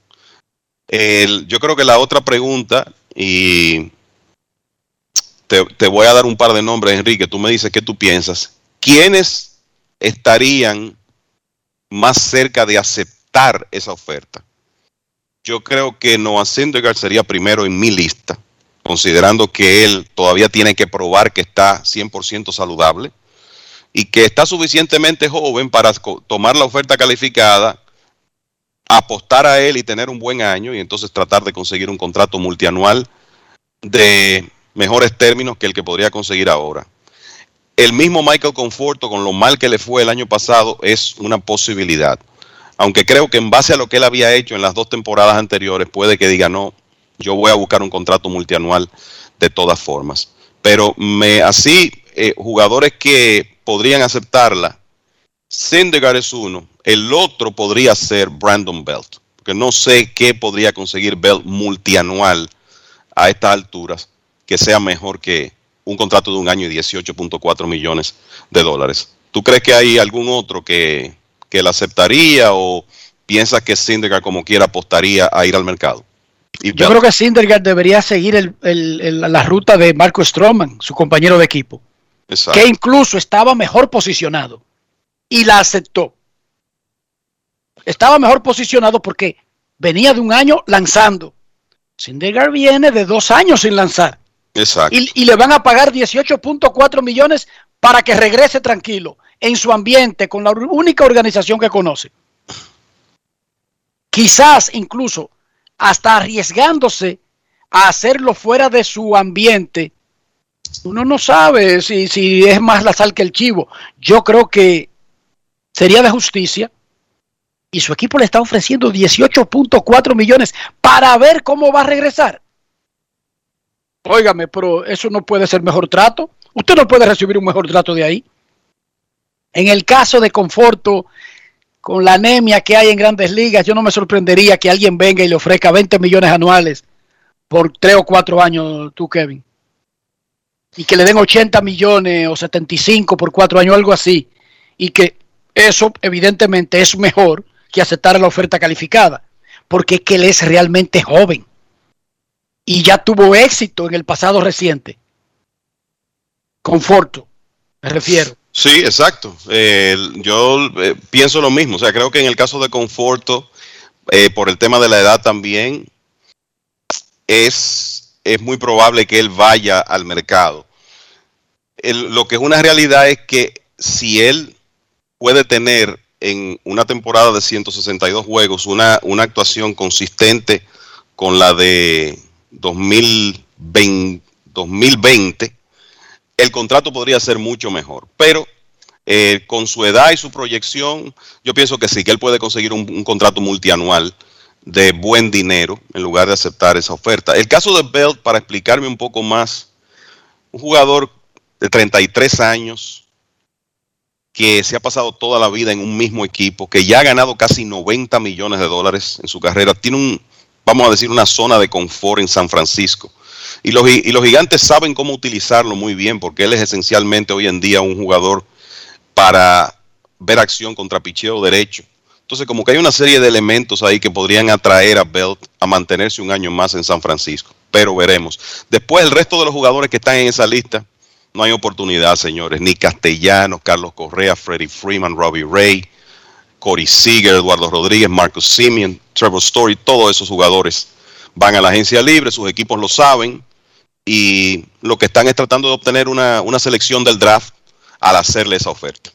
Yo creo que la otra pregunta, y te, voy a dar un par de nombres, Enrique, tú me dices qué tú piensas. ¿Quiénes estarían más cerca de aceptar esa oferta? Yo creo que Noah Syndergaard sería primero en mi lista, considerando que él todavía tiene que probar que está 100% saludable y que está suficientemente joven para tomar la oferta calificada, apostar a él y tener un buen año y entonces tratar de conseguir un contrato multianual de mejores términos que el que podría conseguir ahora. El mismo Michael Conforto, con lo mal que le fue el año pasado, es una posibilidad. Aunque creo que en base a lo que él había hecho en las dos temporadas anteriores, puede que diga, no, yo voy a buscar un contrato multianual de todas formas. Pero me, así, eh, jugadores que podrían aceptarla, Syndergaard es uno, el otro podría ser Brandon Belt, porque no sé qué podría conseguir Belt multianual a estas alturas que sea mejor que un contrato de un año y 18.4 millones de dólares. ¿Tú crees que hay algún otro que, que la aceptaría o piensas que Syndergaard como quiera apostaría a ir al mercado? Y Yo creo que Syndergaard debería seguir el- el- el- la ruta de Marco Stroman, su compañero de equipo, Exacto. que incluso estaba mejor posicionado y la aceptó. Estaba mejor posicionado porque venía de un año lanzando. Syndergaard viene de dos años sin lanzar Exacto. y, y le van a pagar 18.4 millones para que regrese tranquilo en su ambiente con la única organización que conoce. Quizás incluso hasta arriesgándose a hacerlo fuera de su ambiente. Uno no sabe si, si es más la sal que el chivo. Yo creo que sería de justicia y su equipo le está ofreciendo 18.4 millones para ver cómo va a regresar. Óigame, pero eso no puede ser mejor trato. Usted no puede recibir un mejor trato de ahí. En el caso de Conforto, con la anemia que hay en grandes ligas, yo no me sorprendería que alguien venga y le ofrezca 20 millones anuales por 3 o 4 años, tú, Kevin. Y que le den 80 millones o 75 por 4 años, algo así. Y que eso, evidentemente, es mejor que aceptar la oferta calificada. Porque es que él es realmente joven. Y ya tuvo éxito en el pasado reciente. Conforto, me refiero. Sí, exacto. Eh, yo eh, pienso lo mismo. O sea, creo que en el caso de Conforto, eh, por el tema de la edad también, es, es muy probable que él vaya al mercado. Lo que es una realidad es que si él puede tener en una temporada de 162 juegos una, una actuación consistente con la de 2020, 2020 el contrato podría ser mucho mejor. Pero eh, con su edad y su proyección, yo pienso que sí, que él puede conseguir un, un contrato multianual de buen dinero en lugar de aceptar esa oferta. El caso de Belt, para explicarme un poco más, un jugador de 33 años que se ha pasado toda la vida en un mismo equipo, que ya ha ganado casi 90 millones de dólares en su carrera, tiene un, vamos a decir, una zona de confort en San Francisco. Y los, y los gigantes saben cómo utilizarlo muy bien, porque él es esencialmente hoy en día un jugador para ver acción contra picheo derecho. Entonces, como que hay una serie de elementos ahí que podrían atraer a Belt a mantenerse un año más en San Francisco. Pero veremos. Después, el resto de los jugadores que están en esa lista, no hay oportunidad, señores. Ni Castellanos, Carlos Correa, Freddie Freeman, Robbie Ray, Corey Seager, Eduardo Rodríguez, Marcus Simeon, Trevor Story, todos esos jugadores van a la agencia libre, sus equipos lo saben y lo que están es tratando de obtener una, una selección del draft al hacerle esa oferta.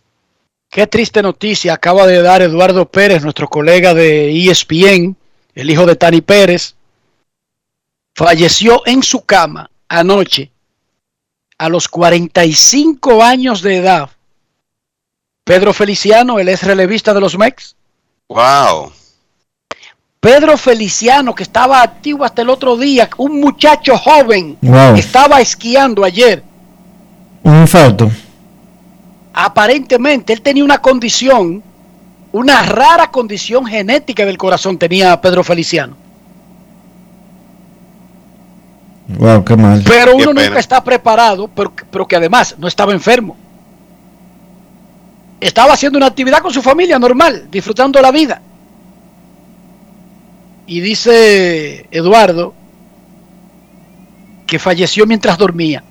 Qué triste noticia acaba de dar Eduardo Pérez, nuestro colega de ESPN, el hijo de Tani Pérez. Falleció en su cama anoche a los 45 años de edad. Pedro Feliciano, el ex relevista de los Mex. ¡Wow! Pedro Feliciano, que estaba activo hasta el otro día, un muchacho joven, Wow. estaba esquiando ayer. Un infarto. Aparentemente él tenía una condición, una rara condición genética del corazón tenía Pedro Feliciano. Wow, qué mal. Pero uno nunca está preparado, pero, pero que además no estaba enfermo. Estaba haciendo una actividad con su familia normal, disfrutando la vida. Y dice Eduardo que falleció mientras dormía.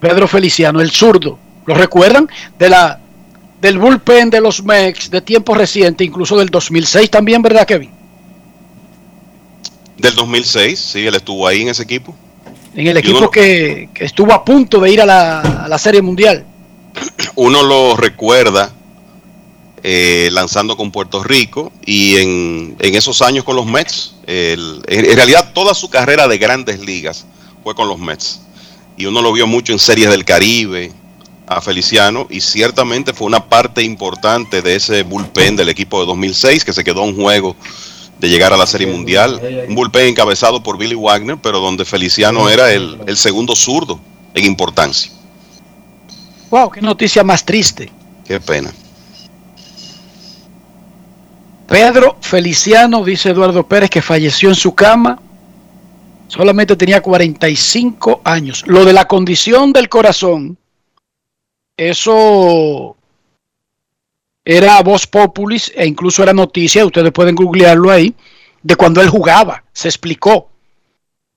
Pedro Feliciano, el zurdo. ¿Lo recuerdan? De la, del bullpen de los Mex de tiempo reciente, incluso del 2006 también, ¿verdad, Kevin? Del 2006, sí, él estuvo ahí en ese equipo. En el equipo uno- que, que estuvo a punto de ir a la, a la Serie Mundial. Uno lo recuerda eh, lanzando con Puerto Rico y en, en esos años con los Mets. el- en, realidad toda su carrera de grandes ligas fue con los Mets. Y uno lo vio mucho en series del Caribe a Feliciano y ciertamente fue una parte importante de ese bullpen del equipo de 2006 que se quedó un juego de llegar a la Serie Mundial. Un bullpen encabezado por Billy Wagner, pero donde Feliciano era el, el segundo zurdo en importancia. Wow, qué noticia más triste. Qué pena. Pedro Feliciano, dice Eduardo Pérez, que falleció en su cama. Solamente tenía 45 años. Lo de la condición del corazón, eso era voz populis e incluso era noticia, ustedes pueden googlearlo ahí, de cuando él jugaba. Se explicó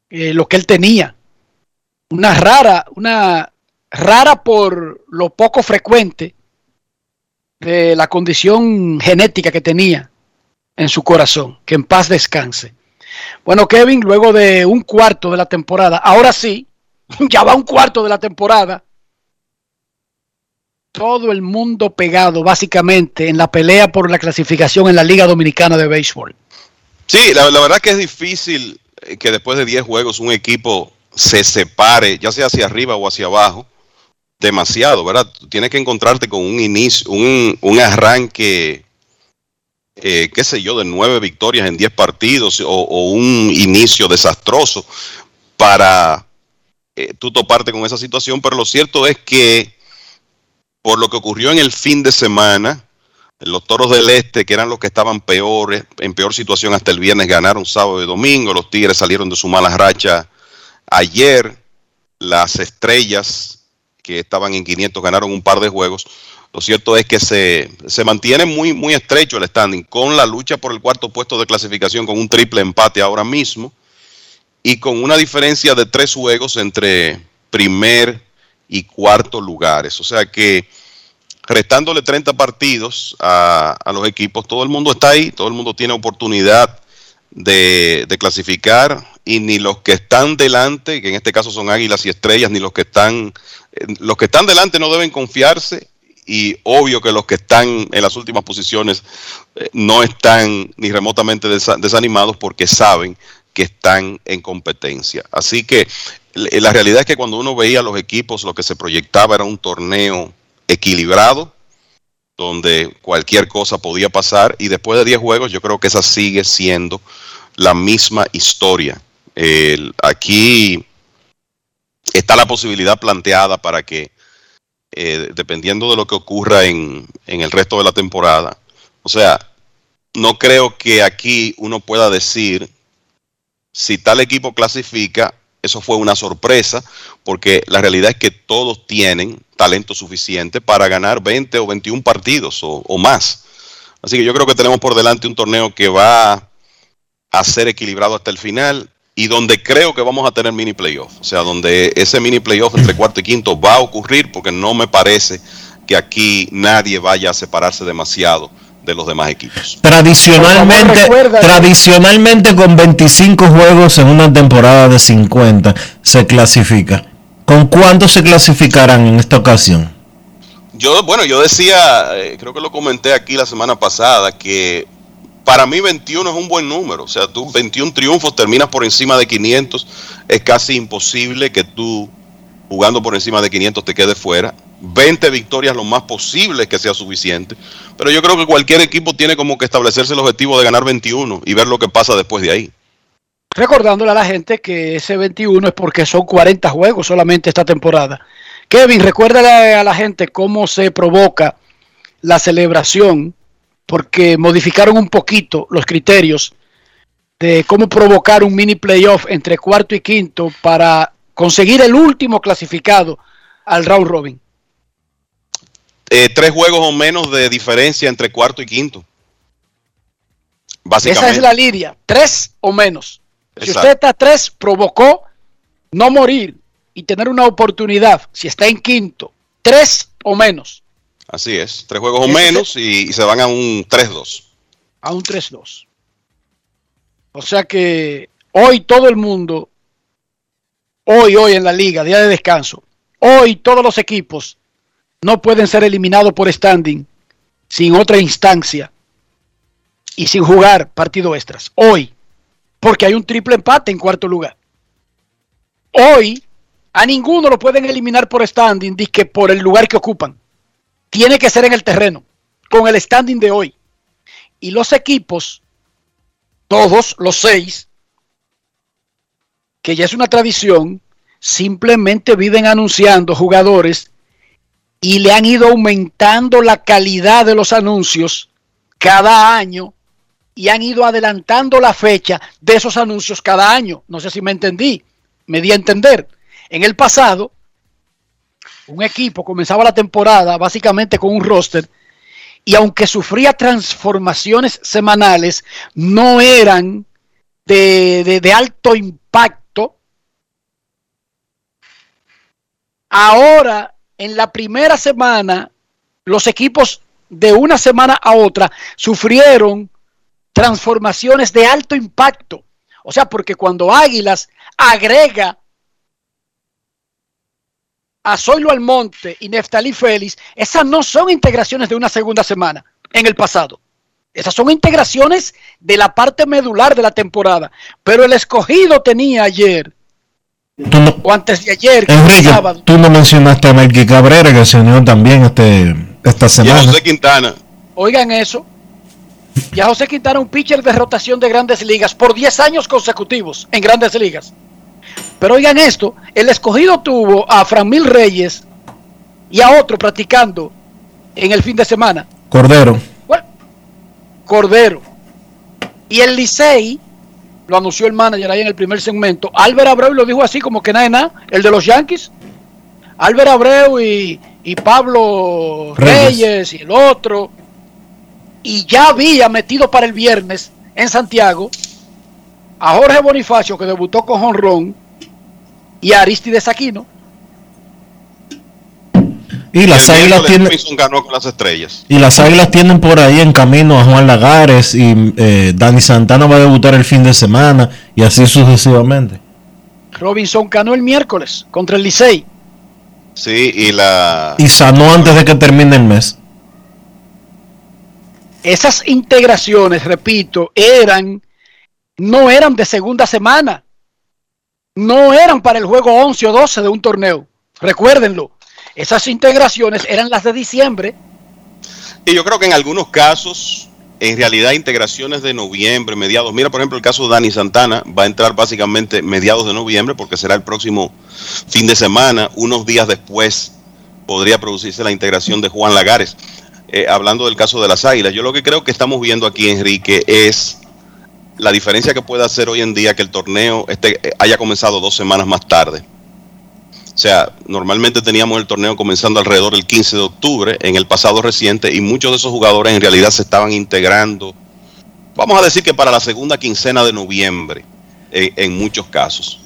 eh, lo que él tenía. Una rara, una rara por lo poco frecuente de la condición genética que tenía en su corazón. Que en paz descanse. Bueno, Kevin, luego de un cuarto de la temporada, ahora sí, ya va un cuarto de la temporada. Todo el mundo pegado básicamente en la pelea por la clasificación en la Liga Dominicana de Béisbol. Sí, la, verdad que es difícil eh, que después de 10 juegos un equipo se separe, ya sea hacia arriba o hacia abajo, demasiado, ¿verdad? Tú tienes que encontrarte con un inicio, un, arranque eh, qué sé yo, de nueve victorias en diez partidos o, o un inicio desastroso para eh, tú toparte con esa situación, pero lo cierto es que por lo que ocurrió en el fin de semana, los toros del este, que eran los que estaban peores, en peor situación hasta el viernes, ganaron sábado y domingo. Los Tigres salieron de su mala racha ayer. Las estrellas, que estaban en 500, ganaron un par de juegos. Lo cierto es que se, se mantiene muy, muy estrecho el standing, con la lucha por el cuarto puesto de clasificación, con un triple empate ahora mismo, y con una diferencia de tres juegos entre primer y cuarto lugares. O sea que restándole 30 partidos a, a, los equipos, todo el mundo está ahí, todo el mundo tiene oportunidad de, de, clasificar y ni los que están delante, que en este caso son águilas y estrellas, ni los que están, eh, los que están delante no deben confiarse y obvio que los que están en las últimas posiciones eh, no están ni remotamente desa desanimados porque saben que están en competencia. Así que la realidad es que cuando uno veía los equipos, lo que se proyectaba era un torneo equilibrado, donde cualquier cosa podía pasar, y después de 10 juegos yo creo que esa sigue siendo la misma historia. Aquí está la posibilidad planteada para que, eh, dependiendo de lo que ocurra en el resto de la temporada, o sea, no creo que aquí uno pueda decir si tal equipo clasifica, eso fue una sorpresa, porque la realidad es que todos tienen talento suficiente para ganar 20 o 21 partidos o, más. Así que yo creo que tenemos por delante un torneo que va a ser equilibrado hasta el final y donde creo que vamos a tener mini playoff. O sea, donde ese mini playoff entre cuarto y quinto va a ocurrir porque no me parece que aquí nadie vaya a separarse demasiado de los demás equipos. Tradicionalmente, tradicionalmente con 25 juegos en una temporada de 50 se clasifica. ¿Con cuántos se clasificarán en esta ocasión? Yo, bueno, yo decía, eh, creo que lo comenté aquí la semana pasada, que para mí 21 es un buen número. O sea, tú 21 triunfos, terminas por encima de 500, es casi imposible que tú jugando por encima de 500 te quedes fuera. 20 victorias lo más posible que sea suficiente. Pero yo creo que cualquier equipo tiene como que establecerse el objetivo de ganar 21 y ver lo que pasa después de ahí. Recordándole a la gente que ese 21 es porque son 40 juegos solamente esta temporada. Kevin, recuérdale a la gente cómo se provoca la celebración, porque modificaron un poquito los criterios de cómo provocar un mini playoff entre cuarto y quinto para conseguir el último clasificado al round robin. Eh, tres juegos o menos de diferencia entre cuarto y quinto. Básicamente. Esa es la lidia, tres o menos. Exacto. Si usted está a tres, provocó no morir y tener una oportunidad, si está en quinto, tres o menos. Así es, tres juegos o menos y, y, se van a un 3-2. A un 3-2. O sea que hoy todo el mundo, hoy, hoy en la liga, día de descanso, hoy todos los equipos no pueden ser eliminados por standing sin otra instancia y sin jugar partido extras. Hoy, porque hay un triple empate en cuarto lugar. Hoy, a ninguno lo pueden eliminar por standing, que por el lugar que ocupan. Tiene que ser en el terreno, con el standing de hoy. Y los equipos, todos los seis, que ya es una tradición, simplemente viven anunciando jugadores y le han ido aumentando la calidad de los anuncios cada año y han ido adelantando la fecha de esos anuncios cada año. No sé si me entendí, me di a entender. En el pasado, un equipo comenzaba la temporada básicamente con un roster y aunque sufría transformaciones semanales, no eran de, de, alto impacto. Ahora en la primera semana, los equipos de una semana a otra sufrieron transformaciones de alto impacto. O sea, porque cuando Águilas agrega a Zoilo Almonte y Neftalí Félix, esas no son integraciones de una segunda semana en el pasado. Esas son integraciones de la parte medular de la temporada. Pero el escogido tenía ayer no, o antes de ayer, Enrique, sábado. Tú no mencionaste a Melqui Cabrera que se unió también este, esta semana. Y José Quintana. Oigan eso. Ya José Quintana, un pitcher de rotación de grandes ligas por 10 años consecutivos en grandes ligas. Pero oigan esto, el escogido tuvo a Framil Reyes y a otro practicando en el fin de semana. Cordero. Cordero. Y el Licey, lo anunció el manager ahí en el primer segmento, Álvaro Abreu lo dijo así como que nada nada, el de los Yankees. Álvaro Abreu y, y Pablo Reyes. Reyes y el otro. Y ya había metido para el viernes en Santiago a Jorge Bonifacio que debutó con Honrón y a Aristides Aquino. Y las el águilas tienen Robinson ganó con las estrellas. y las águilas tienen por ahí en camino a Juan Lagares y eh, Dani Santana va a debutar el fin de semana y así sucesivamente. Robinson ganó el miércoles contra el Licey. Sí, y la. Y sanó antes de que termine el mes. Esas integraciones, repito, eran, no eran de segunda semana. No eran para el juego 11 o 12 de un torneo. Recuérdenlo. Esas integraciones eran las de diciembre. Y yo creo que en algunos casos, en realidad, integraciones de noviembre, mediados. Mira, por ejemplo, el caso de Dani Santana va a entrar básicamente mediados de noviembre porque será el próximo fin de semana. Unos días después podría producirse la integración de Juan Lagares. Eh, hablando del caso de las Águilas, yo lo que creo que estamos viendo aquí, Enrique, es la diferencia que puede hacer hoy en día que el torneo este, eh, haya comenzado dos semanas más tarde. O sea, normalmente teníamos el torneo comenzando alrededor del 15 de octubre en el pasado reciente y muchos de esos jugadores en realidad se estaban integrando, vamos a decir que para la segunda quincena de noviembre, eh, en muchos casos.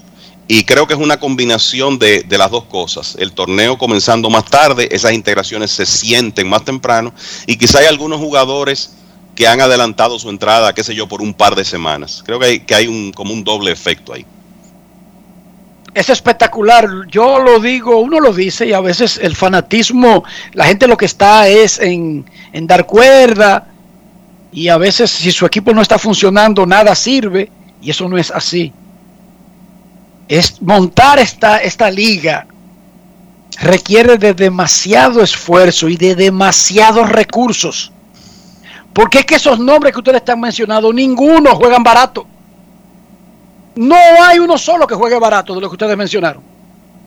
Y creo que es una combinación de, las dos cosas. El torneo comenzando más tarde, esas integraciones se sienten más temprano y quizá hay algunos jugadores que han adelantado su entrada, qué sé yo, por un par de semanas. Creo que hay, que un, como un doble efecto ahí. Es espectacular. Yo lo digo, uno lo dice y a veces el fanatismo, la gente lo que está es en, en dar cuerda y a veces si su equipo no está funcionando nada sirve y eso no es así. Es montar esta, esta liga requiere de demasiado esfuerzo y de demasiados recursos. Porque es que esos nombres que ustedes están mencionando, ninguno juegan barato. No hay uno solo que juegue barato de los que ustedes mencionaron.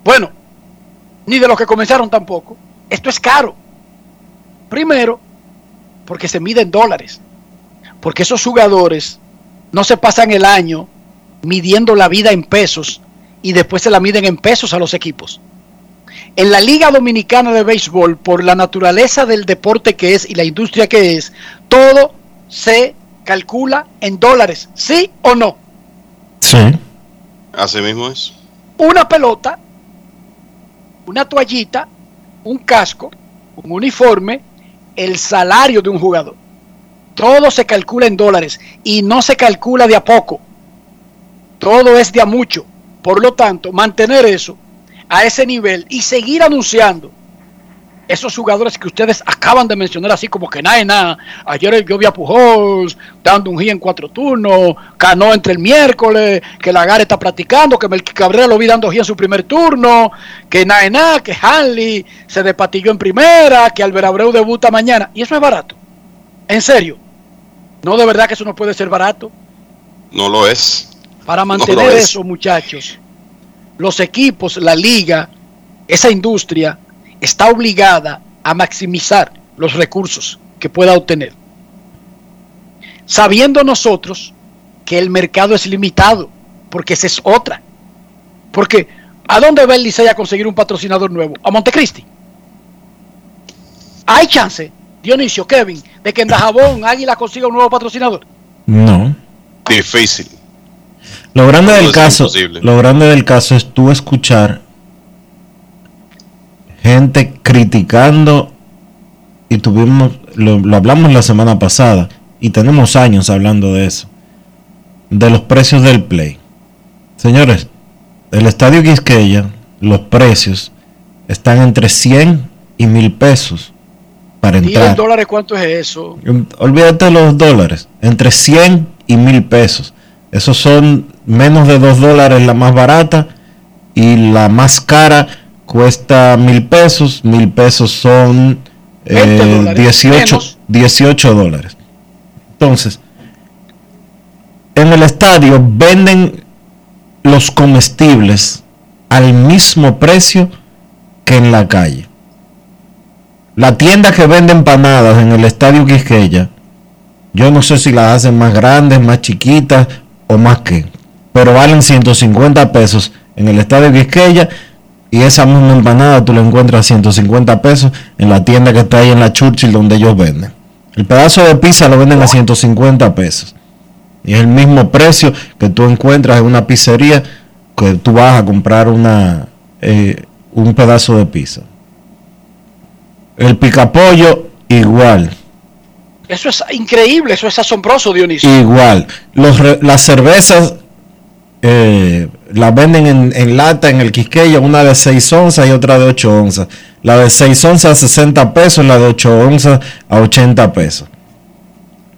Bueno, ni de los que comenzaron tampoco. Esto es caro. Primero, porque se mide en dólares. Porque esos jugadores no se pasan el año midiendo la vida en pesos y después se la miden en pesos a los equipos. En la Liga Dominicana de Béisbol, por la naturaleza del deporte que es y la industria que es, todo se calcula en dólares, ¿sí o no? Sí. Así mismo es. Una pelota, una toallita, un casco, un uniforme, el salario de un jugador. Todo se calcula en dólares y no se calcula de a poco. Todo es de a mucho. Por lo tanto, mantener eso a ese nivel y seguir anunciando esos jugadores que ustedes acaban de mencionar así como que nada. Ayer yo vi a Pujols dando un hit en cuatro turnos, Cano entre el miércoles, que Lagar está practicando, que Melqui Cabrera lo vi dando hit en su primer turno, que nada que Hanley se despatilló en primera, que Albert Abreu debuta mañana. Y eso es barato. En serio. No, de verdad que eso no puede ser barato. No lo es. Para No mantener es. eso, muchachos, los equipos, la liga, esa industria está obligada a maximizar los recursos que pueda obtener. Sabiendo nosotros que el mercado es limitado, porque esa es otra. Porque, ¿a dónde va el Licey a conseguir un patrocinador nuevo? A Montecristi. Hay chance, Dionisio, Kevin, de que en Dajabón Águila consiga un nuevo patrocinador. No. Difícil. Lo grande No del caso, imposible. lo grande del caso es tú escuchar gente criticando y tuvimos lo, lo hablamos la semana pasada y tenemos años hablando de eso de los precios del play. Señores, el estadio Quisqueya, los precios están entre 100 y 1000 pesos para ¿Y en entrar. dólares cuánto es eso? Olvídate de los dólares. Entre 100 y 1000 pesos. Esos son menos de 2 dólares la más barata. Y la más cara cuesta 1000 pesos. 1000 pesos son 20 eh, dólares, 18, menos. 18 dólares. Entonces, en el estadio venden los comestibles al mismo precio que en la calle. La tienda que vende empanadas en el estadio Quisqueya, yo no sé si las hacen más grandes, más chiquitas o más que, pero valen 150 pesos en el estadio Quisqueya y esa misma empanada tú la encuentras a 150 pesos en la tienda que está ahí en la Churchill donde ellos venden. El pedazo de pizza lo venden a 150 pesos. Y es el mismo precio que tú encuentras en una pizzería que tú vas a comprar una, eh, un pedazo de pizza. El picapollo igual. Eso es increíble, eso es asombroso, Dionisio. Igual. Los las cervezas eh, las venden en, en lata en el Quisqueya, una de 6 onzas y otra de 8 onzas. La de 6 onzas a 60 pesos, la de 8 onzas a 80 pesos.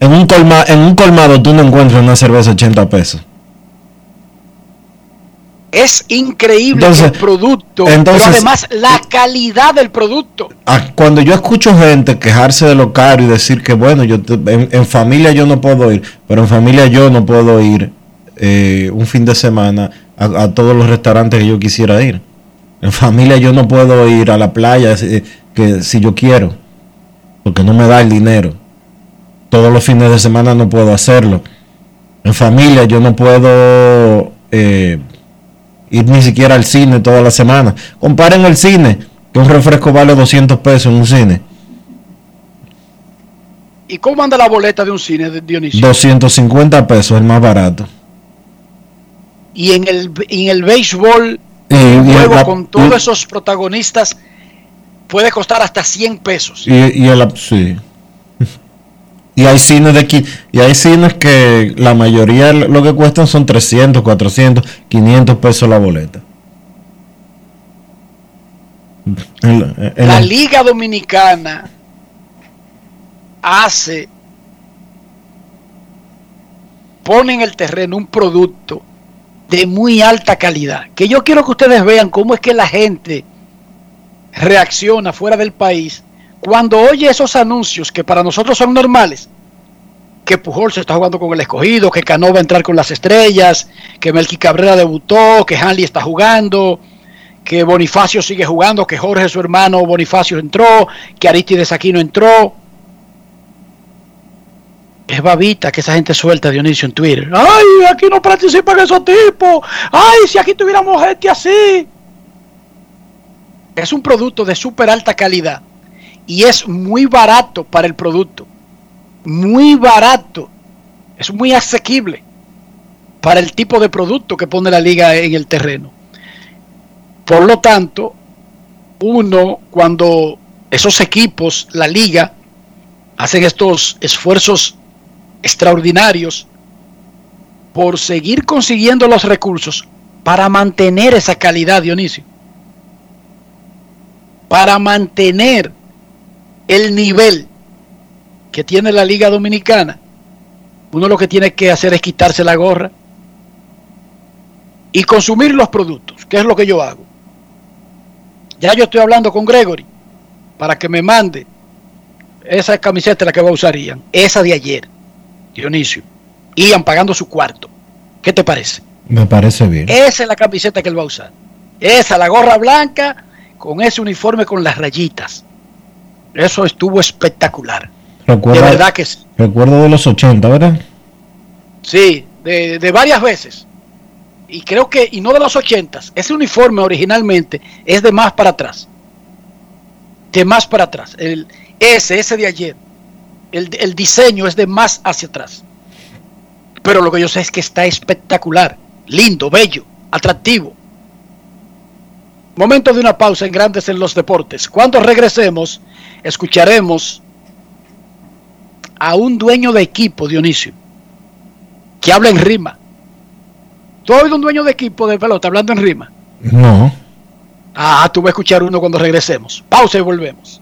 En un, colma, en un colmado tú no encuentras una cerveza a 80 pesos. Es increíble Entonces- el producto, entonces- pero además la calidad del producto. Ah, Cuando yo escucho gente quejarse de lo caro y decir que bueno, yo te- en, en familia yo no puedo ir, pero en familia yo no puedo ir eh, un fin de semana a, a todos los restaurantes que yo quisiera ir. En familia yo no puedo ir a la playa eh, que si yo quiero, porque no me da el dinero. Todos los fines de semana no puedo hacerlo. En familia yo no puedo eh, ir ni siquiera al cine toda la semana. Comparen el cine, que un refresco vale 200 pesos en un cine. ¿Y cómo anda la boleta de un cine, de Dionisio? 250 pesos, el más barato. Y en el, en el béisbol, un y juego la- con todos esos protagonistas puede costar hasta 100 pesos. y, y el- sí. Y hay cines de qui- y hay cines que la mayoría lo que cuestan son 300, 400, 500 pesos la boleta. En- en- La Liga Dominicana hace, pone en el terreno un producto de muy alta calidad. Que yo quiero que ustedes vean cómo es que la gente reacciona fuera del país cuando oye esos anuncios que para nosotros son normales. Que Pujol se está jugando con el escogido, que Cano va a entrar con las estrellas, que Melqui Cabrera debutó, que Hanley está jugando, que Bonifacio sigue jugando, que Jorge, su hermano Bonifacio, entró, que Aristides Aquino entró. Es babita que esa gente suelta, Dionisio, en Twitter. ¡Ay, aquí no participan esos tipos! ¡Ay, si aquí tuviéramos gente así! Es un producto de súper alta calidad y es muy barato para el producto. Muy barato. Es muy asequible para el tipo de producto que pone la liga en el terreno. Por lo tanto, uno cuando esos equipos, la liga, hacen estos esfuerzos extraordinarios por seguir consiguiendo los recursos para mantener esa calidad, Dionisio. Para mantener el nivel que tiene la Liga Dominicana, uno lo que tiene que hacer es quitarse la gorra y consumir los productos, que es lo que yo hago. Ya yo estoy hablando con Gregory para que me mande esa camiseta la que va a usar Ian, esa de ayer, Dionisio. Ian pagando su cuarto. ¿Qué te parece? Me parece bien. Esa es la camiseta que él va a usar. Esa, la gorra blanca, con ese uniforme con las rayitas. Eso estuvo espectacular. Recuerda, de verdad que sí. recuerdo de los 80, ¿verdad? Sí, de, de varias veces. Y creo que, y no de los ochentas, ese uniforme originalmente es de más para atrás. De más para atrás. El, ese, ese de ayer. El, el diseño es de más hacia atrás. Pero lo que yo sé es que está espectacular, lindo, bello, atractivo. Momento de una pausa en Grandes en los Deportes. Cuando regresemos, escucharemos a un dueño de equipo, Dionisio, que habla en rima. ¿Tú has oído un dueño de equipo de pelota hablando en rima? No. Ah, tú vas a escuchar uno cuando regresemos. Pausa y volvemos.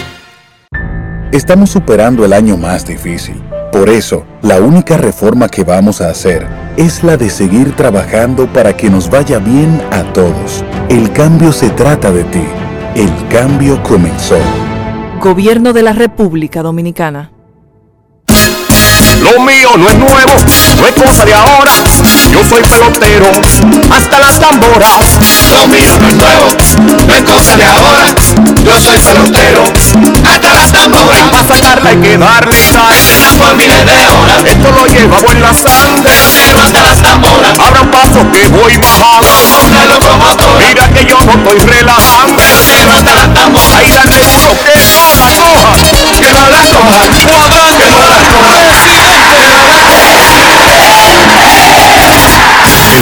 Estamos superando el año más difícil. Por eso, la única reforma que vamos a hacer es la de seguir trabajando para que nos vaya bien a todos. El cambio se trata de ti. El cambio comenzó. Gobierno de la República Dominicana. Lo mío no es nuevo, no es cosa de ahora. Yo soy pelotero, hasta las tamboras. Lo mío no es nuevo, no es cosa de ahora. Yo soy pelotero, hasta las tamboras. Para sacarla hay que darle sal. Por miles de horas. Esto lo llevamos en la sangre. Pero hasta las tamboras. Abra un paso que voy bajando. Una locomotora. Mira que yo no estoy relajando. Pero hasta las tamboras. Ahí darle duro que no la coja. Que no la coja. Cuadra que no la coja.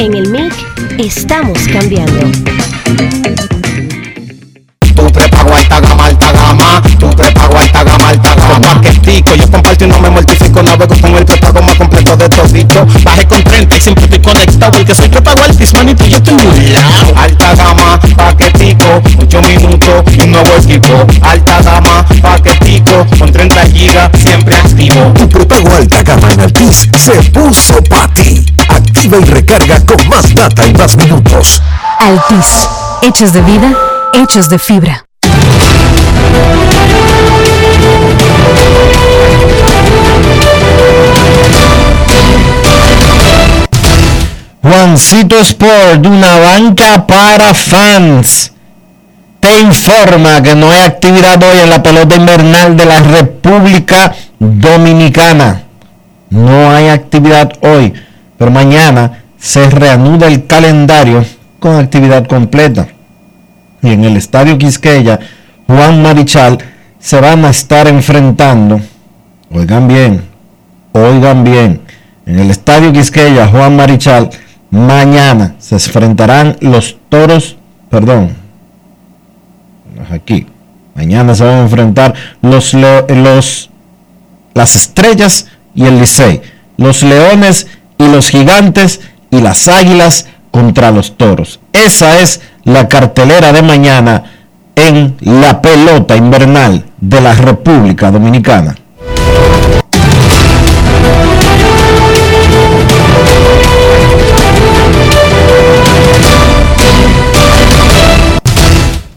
En el MIC estamos cambiando. Tu prepago alta gama, alta gama. Tu prepago alta gama, alta gama. Con paquetico, yo comparto y no me mortifico. Navego con el prepago más de todito. Bajé con 30 y siempre estoy conectado. Porque soy prepago altis, manito, yo estoy muy lado. Alta gama, paquetico, 8 minutos y un nuevo equipo. Alta gama, paquetico, con 30 gigas, siempre activo. Tu prepago alta gama en Altis se puso para ti. Activa y recarga con más data y más minutos. Altis, hechos de vida, hechos de fibra. Juancito Sport, una banca para fans, te informa que no hay actividad hoy en la pelota invernal de la República Dominicana. No hay actividad hoy, pero mañana se reanuda el calendario con actividad completa. Y en el Estadio Quisqueya, Juan Marichal se van a estar enfrentando, oigan bien, oigan bien, en el Estadio Quisqueya, Juan Marichal, mañana se enfrentarán los toros, perdón, aquí, mañana se van a enfrentar los, los las estrellas y el Licey, los leones y los gigantes y las águilas contra los toros. Esa es la cartelera de mañana en la pelota invernal de la República Dominicana.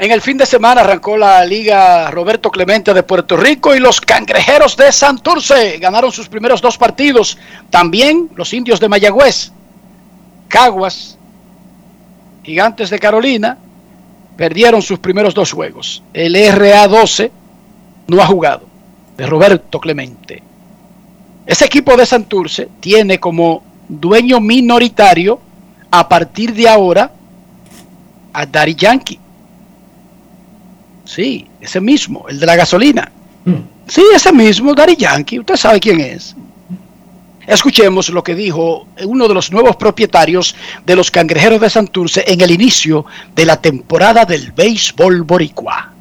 En el fin de semana arrancó la Liga Roberto Clemente de Puerto Rico y los Cangrejeros de Santurce ganaron sus primeros dos partidos. También los Indios de Mayagüez Caguas, Gigantes de Carolina, perdieron sus primeros dos juegos. El RA12 no ha jugado, de Roberto Clemente. Ese equipo de Santurce tiene como dueño minoritario a partir de ahora a Daddy Yankee. Sí, ese mismo, el de la gasolina. Sí, ese mismo, Daddy Yankee. Usted sabe quién es. Escuchemos lo que dijo uno de los nuevos propietarios de los Cangrejeros de Santurce en el inicio de la temporada del béisbol boricua.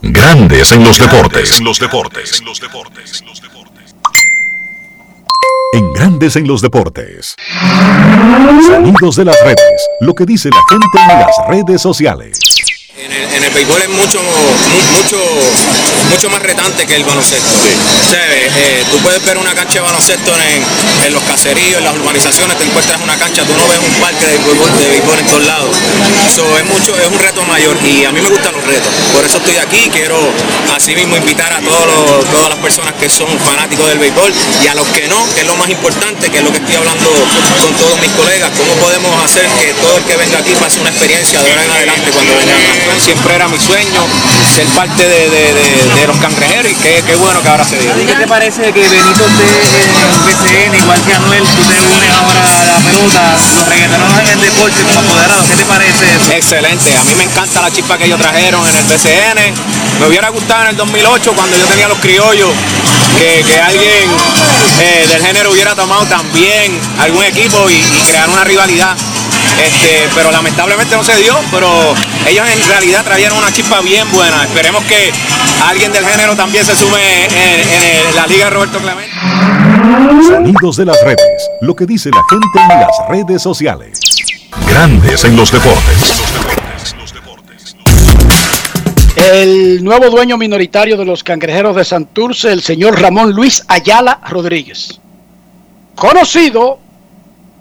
Grandes en los deportes. En los deportes. En los deportes. En Grandes en los deportes. Sonidos de las redes. Lo que dice la gente en las redes sociales. En el, en el béisbol es mucho, mu- mucho, mucho más retante que el baloncesto. O sea, eh, eh, tú puedes ver una cancha de baloncesto en, en los caseríos, en las urbanizaciones, te encuentras una cancha, tú no ves un parque de béisbol, de béisbol en todos lados. So, es mucho, es un reto mayor y a mí me gustan los retos. Por eso estoy aquí, quiero así mismo invitar a todos los- todas las personas que son fanáticos del béisbol y a los que no, que es lo más importante, que es lo que estoy hablando con todos mis colegas, cómo podemos hacer que todo el que venga aquí pase una experiencia de ahora en adelante cuando venga a Siempre era mi sueño ser parte de, de- de- de los cangrejeros y qué, qué bueno que ahora se dio. ¿Y qué te parece que Benito esté en BCN, igual que Anuel, tú te unes ahora a la pelota, los reggaetoneros en el deporte como apoderados? ¿Qué te parece eso? Excelente, a mí me encanta la chispa que ellos trajeron en el BCN. Me hubiera gustado en el 2008 cuando yo tenía los criollos que, que alguien eh, del género hubiera tomado también algún equipo y, y crear una rivalidad. Este, pero lamentablemente no se dio, pero ellos en realidad trajeron una chispa bien buena. Esperemos que alguien del género también se sume en, en la liga de Roberto Clemente. Sonidos de las redes. Lo que dice la gente en las redes sociales. Grandes en los deportes. El nuevo dueño minoritario de los cangrejeros de Santurce, el señor Ramón Luis Ayala Rodríguez. Conocido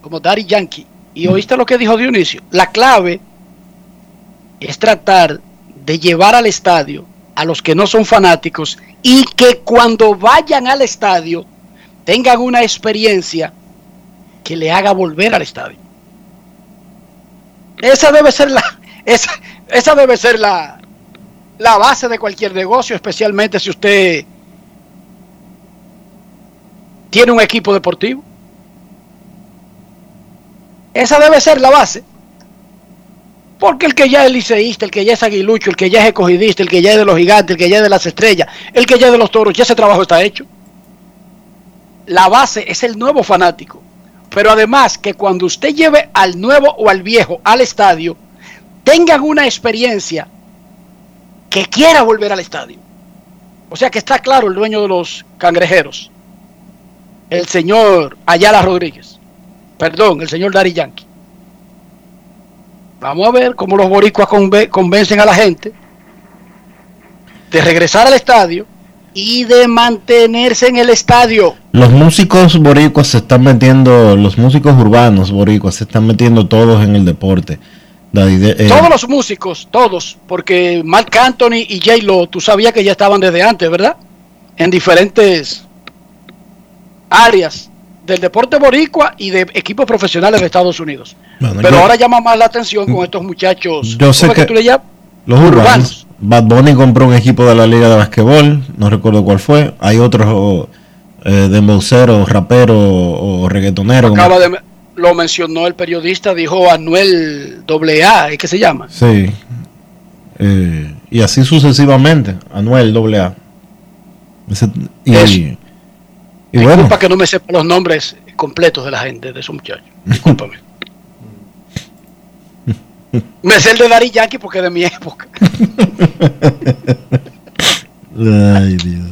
como Daddy Yankee. Y oíste lo que dijo Dionisio. La clave es tratar de llevar al estadio a los que no son fanáticos y que cuando vayan al estadio tengan una experiencia que le haga volver al estadio. Esa debe ser la, esa, esa debe ser la, la base de cualquier negocio, especialmente si usted tiene un equipo deportivo. Esa debe ser la base. Porque el que ya es liceísta, el que ya es aguilucho, el que ya es escogidista, el que ya es de los gigantes, el que ya es de las estrellas, el que ya es de los toros, ya ese trabajo está hecho. La base es el nuevo fanático. Pero además que cuando usted lleve al nuevo o al viejo al estadio, tengan una experiencia que quiera volver al estadio. O sea que está claro el dueño de los cangrejeros, el señor Ayala Rodríguez. Perdón, el señor Dari Yankee. Vamos a ver cómo los boricuas conve- convencen a la gente de regresar al estadio y de mantenerse en el estadio. Los músicos boricuas se están metiendo, los músicos urbanos boricuas se están metiendo todos en el deporte. Eh, Todos los músicos, todos, porque Mark Anthony y J. Lo, tú sabías que ya estaban desde antes, ¿verdad? En diferentes áreas del deporte boricua y de equipos profesionales de Estados Unidos. Bueno, Pero yo- ahora llama más la atención con estos muchachos. Yo sé ¿cómo es que- tú le llamas? los urbanos. Bad Bunny compró un equipo de la liga de basquetbol, no recuerdo cuál fue. Hay otros eh, dembowceros, raperos o reggaetoneros. como- Acaba de, lo mencionó el periodista, dijo Anuel AA, ¿es que se llama? Sí. Eh, y así sucesivamente. Anuel AA. Ese- y, Y bueno, Disculpa que no me sepa los nombres completos de la gente, de esos muchachos. Discúlpame. me sé el de Dari Yankee porque es de mi época. ay Dios.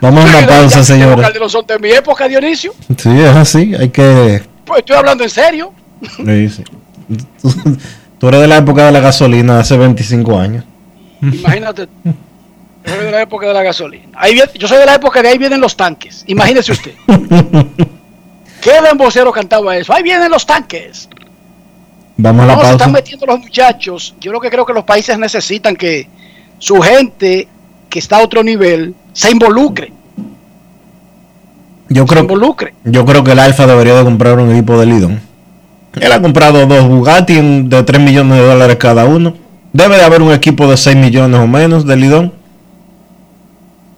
Vamos a una pausa, señores. Calderón son de mi época, Dionisio. Sí, es así. Hay que. Pues estoy hablando en serio. sí, sí. Tú, tú eres de la época de la gasolina, hace 25 años. Imagínate. Yo soy de la época de la gasolina. Ahí viene- yo soy de la época de ahí vienen los tanques. Imagínese usted. ¿Qué vocero cantaba eso? Ahí vienen los tanques. Vamos a la No, se están pausa. metiendo los muchachos. Yo lo que creo que los países necesitan que su gente que está a otro nivel se involucre. Yo creo, yo creo que el Alfa debería de comprar un equipo de Lidón. Él ha comprado dos Bugatti de 3 millones de dólares cada uno. Debe de haber un equipo de 6 millones o menos de Lidón.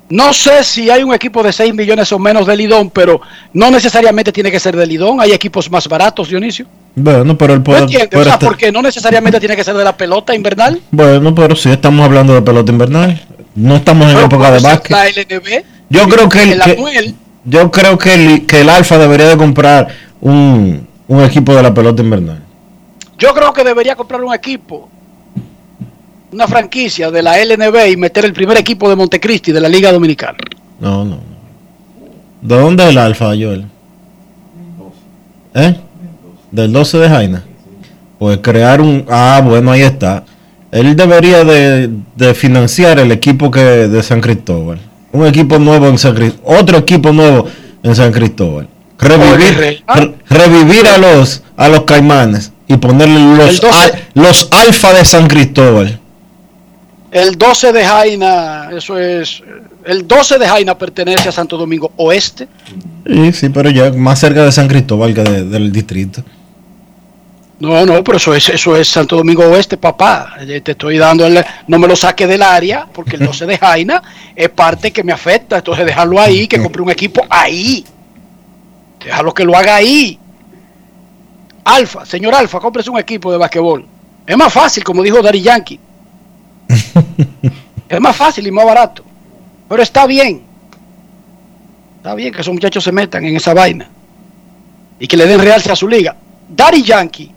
No sé si hay un equipo de 6 millones o menos de Lidón, pero no necesariamente tiene que ser de Lidón. Hay equipos más baratos, Dionisio. Bueno, pero el ¿No poder. entiendes? O sea, este- porque no necesariamente tiene que ser de la pelota invernal. Bueno, pero sí estamos hablando de pelota invernal. No estamos en época de básquet. La LNB. Yo creo que el, que- yo creo que el, que el Alfa debería de comprar un, un equipo de la pelota invernal. yo creo que debería comprar un equipo, una franquicia de la LNB y meter el primer equipo de Montecristi de la Liga Dominicana. No, no. no. ¿De dónde es el Alfa, Joel? ¿Eh? Del 12 de Jaina. Pues crear un... Ah, bueno, ahí está. Él debería de, de financiar el equipo que de San Cristóbal. Un equipo nuevo en San Cristóbal. Otro equipo nuevo en San Cristóbal. Revivir, re- revivir a los a los caimanes y ponerle los, 12. al- los alfa de San Cristóbal. El 12 de Jaina, eso es. El 12 de Jaina pertenece a Santo Domingo Oeste. Sí, sí, pero ya más cerca de San Cristóbal que de- del distrito. No, no, pero eso es, eso es Santo Domingo Oeste, papá. Eh, Te estoy dando, el- no me lo saque del área, porque el 12 de Jaina es parte que me afecta. Entonces dejarlo ahí, que compre un equipo ahí. Déjalo que lo haga ahí. Alfa, señor Alfa, cómprese un equipo de basquetbol. Es más fácil, como dijo Dari Yankee. es más fácil y más barato. Pero está bien. Está bien que esos muchachos se metan en esa vaina. Y que le den realce a su liga. Daddy Yankee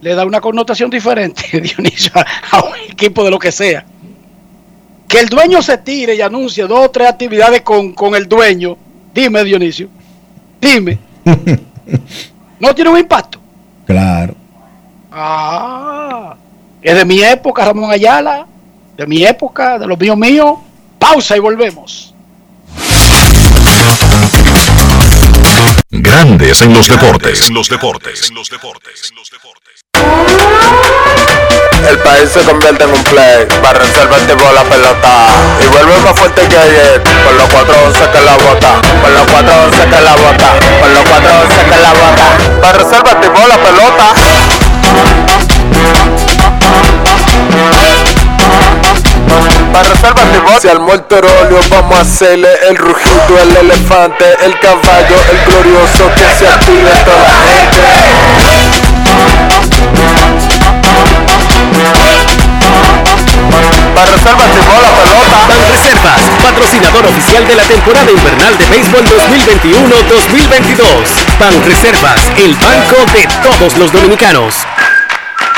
le da una connotación diferente, Dionisio, a un equipo de lo que sea. Que el dueño se tire y anuncie dos o tres actividades con, con el dueño. Dime, Dionisio. Dime. ¿No tiene un impacto? Claro. Ah, es de mi época, Ramón Ayala. De mi época, de los míos míos. Pausa y volvemos. Grandes en los deportes. En los deportes. El país se convierte en un play, para reservar el tipo la pelota. Y vuelve más fuerte que ayer, con los 411 que la bota, con los 411 que la bota, con los 411 que la bota. Para reservar el tipo la pelota. Para reservar el tipo. Se armó el torolio, vamos a hacerle el rugido, el elefante, el caballo, el glorioso que se active toda la gente. Para reservas de bola pelota. Banreservas, patrocinador oficial de la temporada invernal de béisbol 2021-2022. Banreservas, el banco de todos los dominicanos.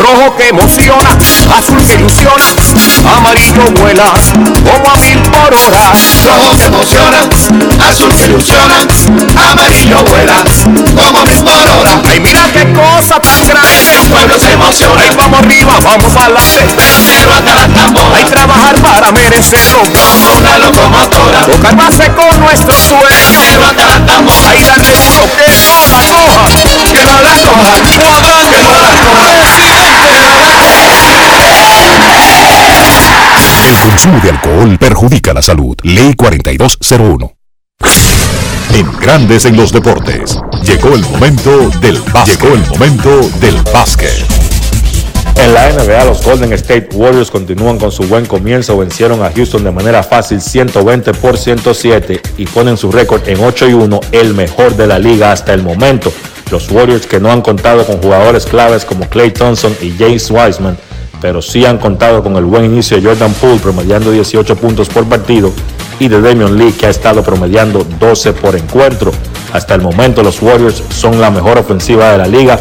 Rojo que emociona, azul que ilusiona, amarillo vuela como a mil por hora. Rojo que emociona, azul que ilusiona, amarillo vuela como a mil por hora. Ay, mira qué cosa tan grande, el pueblo se emociona. Ay, vamos arriba, vamos adelante, pero hasta la tambora. Hay trabajar para merecerlo, como una locomotora. Tocar base con nuestro sueño, pero hasta la tambora. Ay, darle duro, que no la coja, que no la coja, que no la coja. El consumo de alcohol perjudica la salud. Ley 4201. En Grandes en los Deportes. Llegó el momento del básquet. Llegó el momento del básquet. En la NBA, los Golden State Warriors continúan con su buen comienzo, vencieron a Houston de manera fácil 120 por 107 y ponen su récord en 8 y 1, el mejor de la liga hasta el momento. Los Warriors que no han contado con jugadores claves como Clay Thompson y James Wiseman pero sí han contado con el buen inicio de Jordan Poole promediando 18 puntos por partido y de Damian Lee que ha estado promediando 12 por encuentro. Hasta el momento los Warriors son la mejor ofensiva de la liga,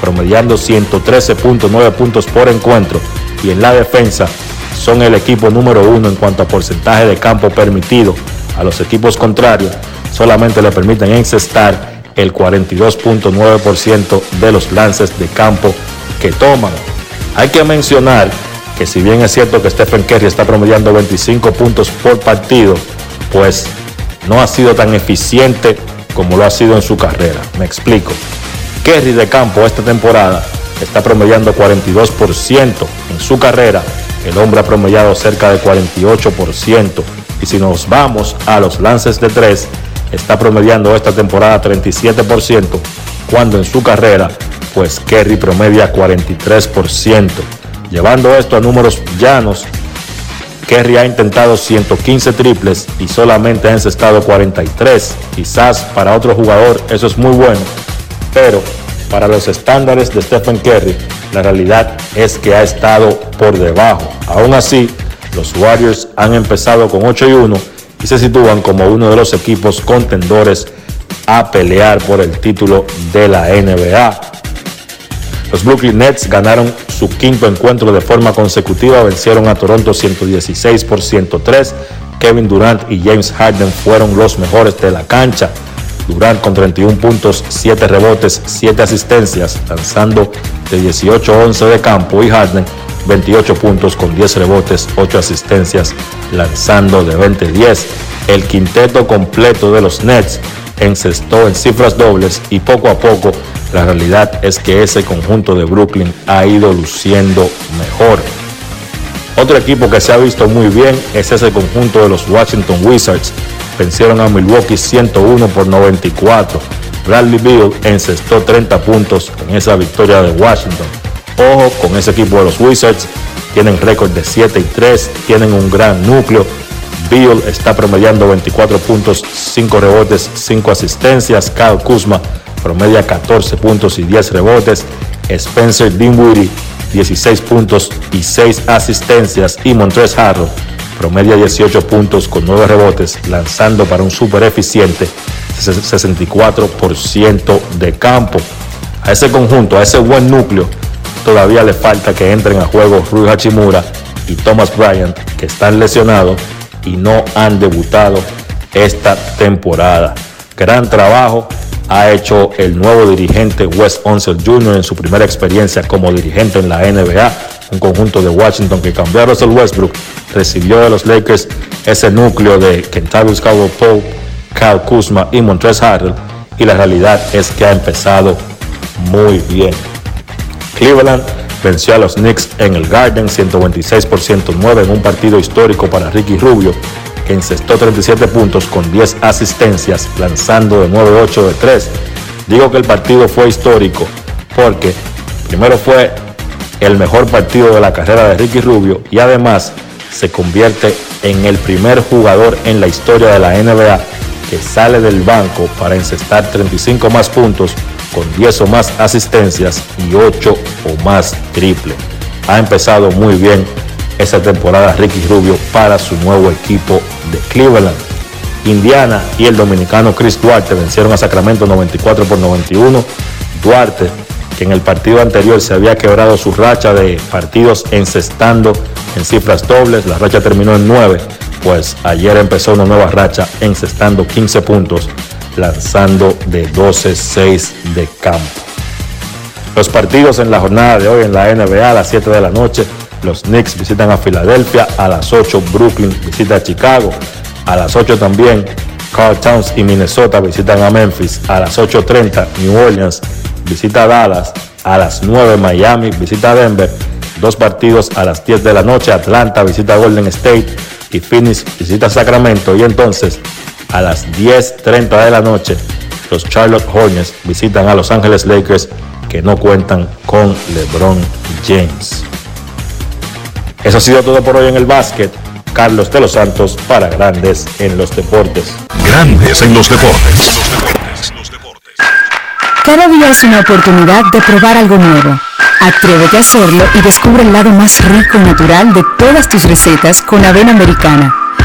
promediando 113.9 puntos por encuentro y en la defensa son el equipo número uno en cuanto a porcentaje de campo permitido. A los equipos contrarios solamente le permiten encestar el 42.9% de los lances de campo que toman. Hay que mencionar que si bien es cierto que Stephen Curry está promediando 25 puntos por partido, pues no ha sido tan eficiente como lo ha sido en su carrera. Me explico. Kerry de campo esta temporada está promediando 42% en su carrera. El hombre ha promediado cerca de 48%. Y si nos vamos a los lances de 3, está promediando esta temporada 37%, cuando en su carrera, pues Kerry promedia 43%. Llevando esto a números llanos, Kerry ha intentado 115 triples y solamente ha encestado 43. Quizás para otro jugador eso es muy bueno, pero para los estándares de Stephen Curry, la realidad es que ha estado por debajo. Aún así, los Warriors han empezado con 8 y 1 y se sitúan como uno de los equipos contendores a pelear por el título de la NBA. Los Brooklyn Nets ganaron su quinto encuentro de forma consecutiva, vencieron a Toronto 116 por 103. Kevin Durant y James Harden fueron los mejores de la cancha. Durant con 31 puntos, 7 rebotes, 7 asistencias, lanzando de 18-11 de campo y Harden 28 puntos con 10 rebotes, 8 asistencias, lanzando de 20-10. El quinteto completo de los Nets encestó en cifras dobles y poco a poco la realidad es que ese conjunto de Brooklyn ha ido luciendo mejor. Otro equipo que se ha visto muy bien es ese conjunto de los Washington Wizards. Vencieron a Milwaukee 101 por 94. Bradley Beal encestó 30 puntos en esa victoria de Washington. Ojo con ese equipo de los Wizards. Tienen récord de 7 y 3. Tienen un gran núcleo. Beal está promediando 24 puntos, 5 rebotes, 5 asistencias. Kyle Kuzma promedia 14 puntos y 10 rebotes. Spencer Dinwiddie 16 puntos y 6 asistencias. Y Montrezl Harrell promedia 18 puntos con 9 rebotes, lanzando para un super eficiente 64% de campo. A ese conjunto, a ese buen núcleo, todavía le falta que entren a juego Rui Hachimura y Thomas Bryant, que están lesionados y no han debutado esta temporada. Gran trabajo ha hecho el nuevo dirigente Wes Unseld Jr. en su primera experiencia como dirigente en la NBA, un conjunto de Washington que cambió a Russell Westbrook, recibió de los Lakers ese núcleo de Kentavious Caldwell Pope, Kyle Kuzma y Montrezl Harrell y la realidad es que ha empezado muy bien. Cleveland venció a los Knicks en el Garden 126 por 109 en un partido histórico para Ricky Rubio, que encestó 37 puntos con 10 asistencias, lanzando de 9-8 de 3. Digo que el partido fue histórico porque primero fue el mejor partido de la carrera de Ricky Rubio y además se convierte en el primer jugador en la historia de la NBA que sale del banco para encestar 35 más puntos con 10 o más asistencias y 8 o más triple. Ha empezado muy bien esa temporada Ricky Rubio para su nuevo equipo de Cleveland. Indiana y el dominicano Chris Duarte vencieron a Sacramento 94 por 91. Duarte, que en el partido anterior se había quebrado su racha de partidos encestando en cifras dobles, la racha terminó en 9, pues ayer empezó una nueva racha encestando 15 puntos lanzando de 12-6 de campo. Los partidos en la jornada de hoy en la NBA a las 7 de la noche. Los Knicks visitan a Filadelfia. A las 8 Brooklyn visita a Chicago. A las 8 también Carl Towns y Minnesota visitan a Memphis. A las 8.30 New Orleans visita a Dallas. A las 9 Miami visita a Denver. Dos partidos a las 10 de la noche. Atlanta visita a Golden State. Y Phoenix visita a Sacramento. Y entonces a las 10.30 de la noche, los Charlotte Hornets visitan a Los Ángeles Lakers que no cuentan con LeBron James. Eso ha sido todo por hoy en el básquet. Carlos de los Santos para Grandes en los Deportes. Grandes en los Deportes. Cada día es una oportunidad de probar algo nuevo. Atrévete a hacerlo y descubre el lado más rico y natural de todas tus recetas con avena americana.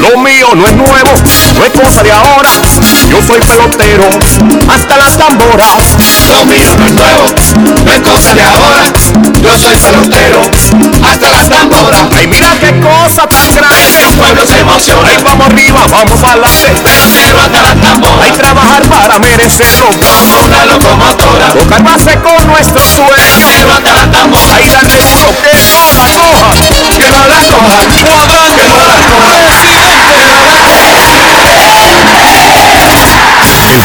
Lo mío no es nuevo, no es cosa de ahora. Yo soy pelotero, hasta las tamboras. Lo mío no es nuevo, no es cosa de ahora. Yo soy pelotero, hasta las tamboras. Ay, mira qué cosa tan grande. El pueblo se emociona. Ay, vamos arriba, vamos adelante. Pelotero hasta las tamboras. Hay trabajar para merecerlo. Como una locomotora. Tocar base con nuestro sueño. Pelotero hasta las tamboras. Ay, darle duro, que no la coja. Que no la coja. Que no la coja.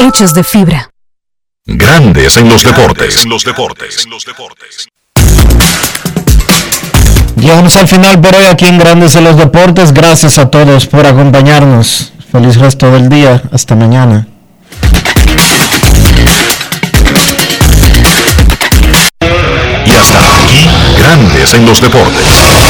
hechos de fibra. Grandes en los deportes. los deportes. Llegamos al final por hoy aquí en Grandes en los Deportes. Gracias a todos por acompañarnos. Feliz resto del día. Hasta mañana. Y hasta aquí, Grandes en los deportes.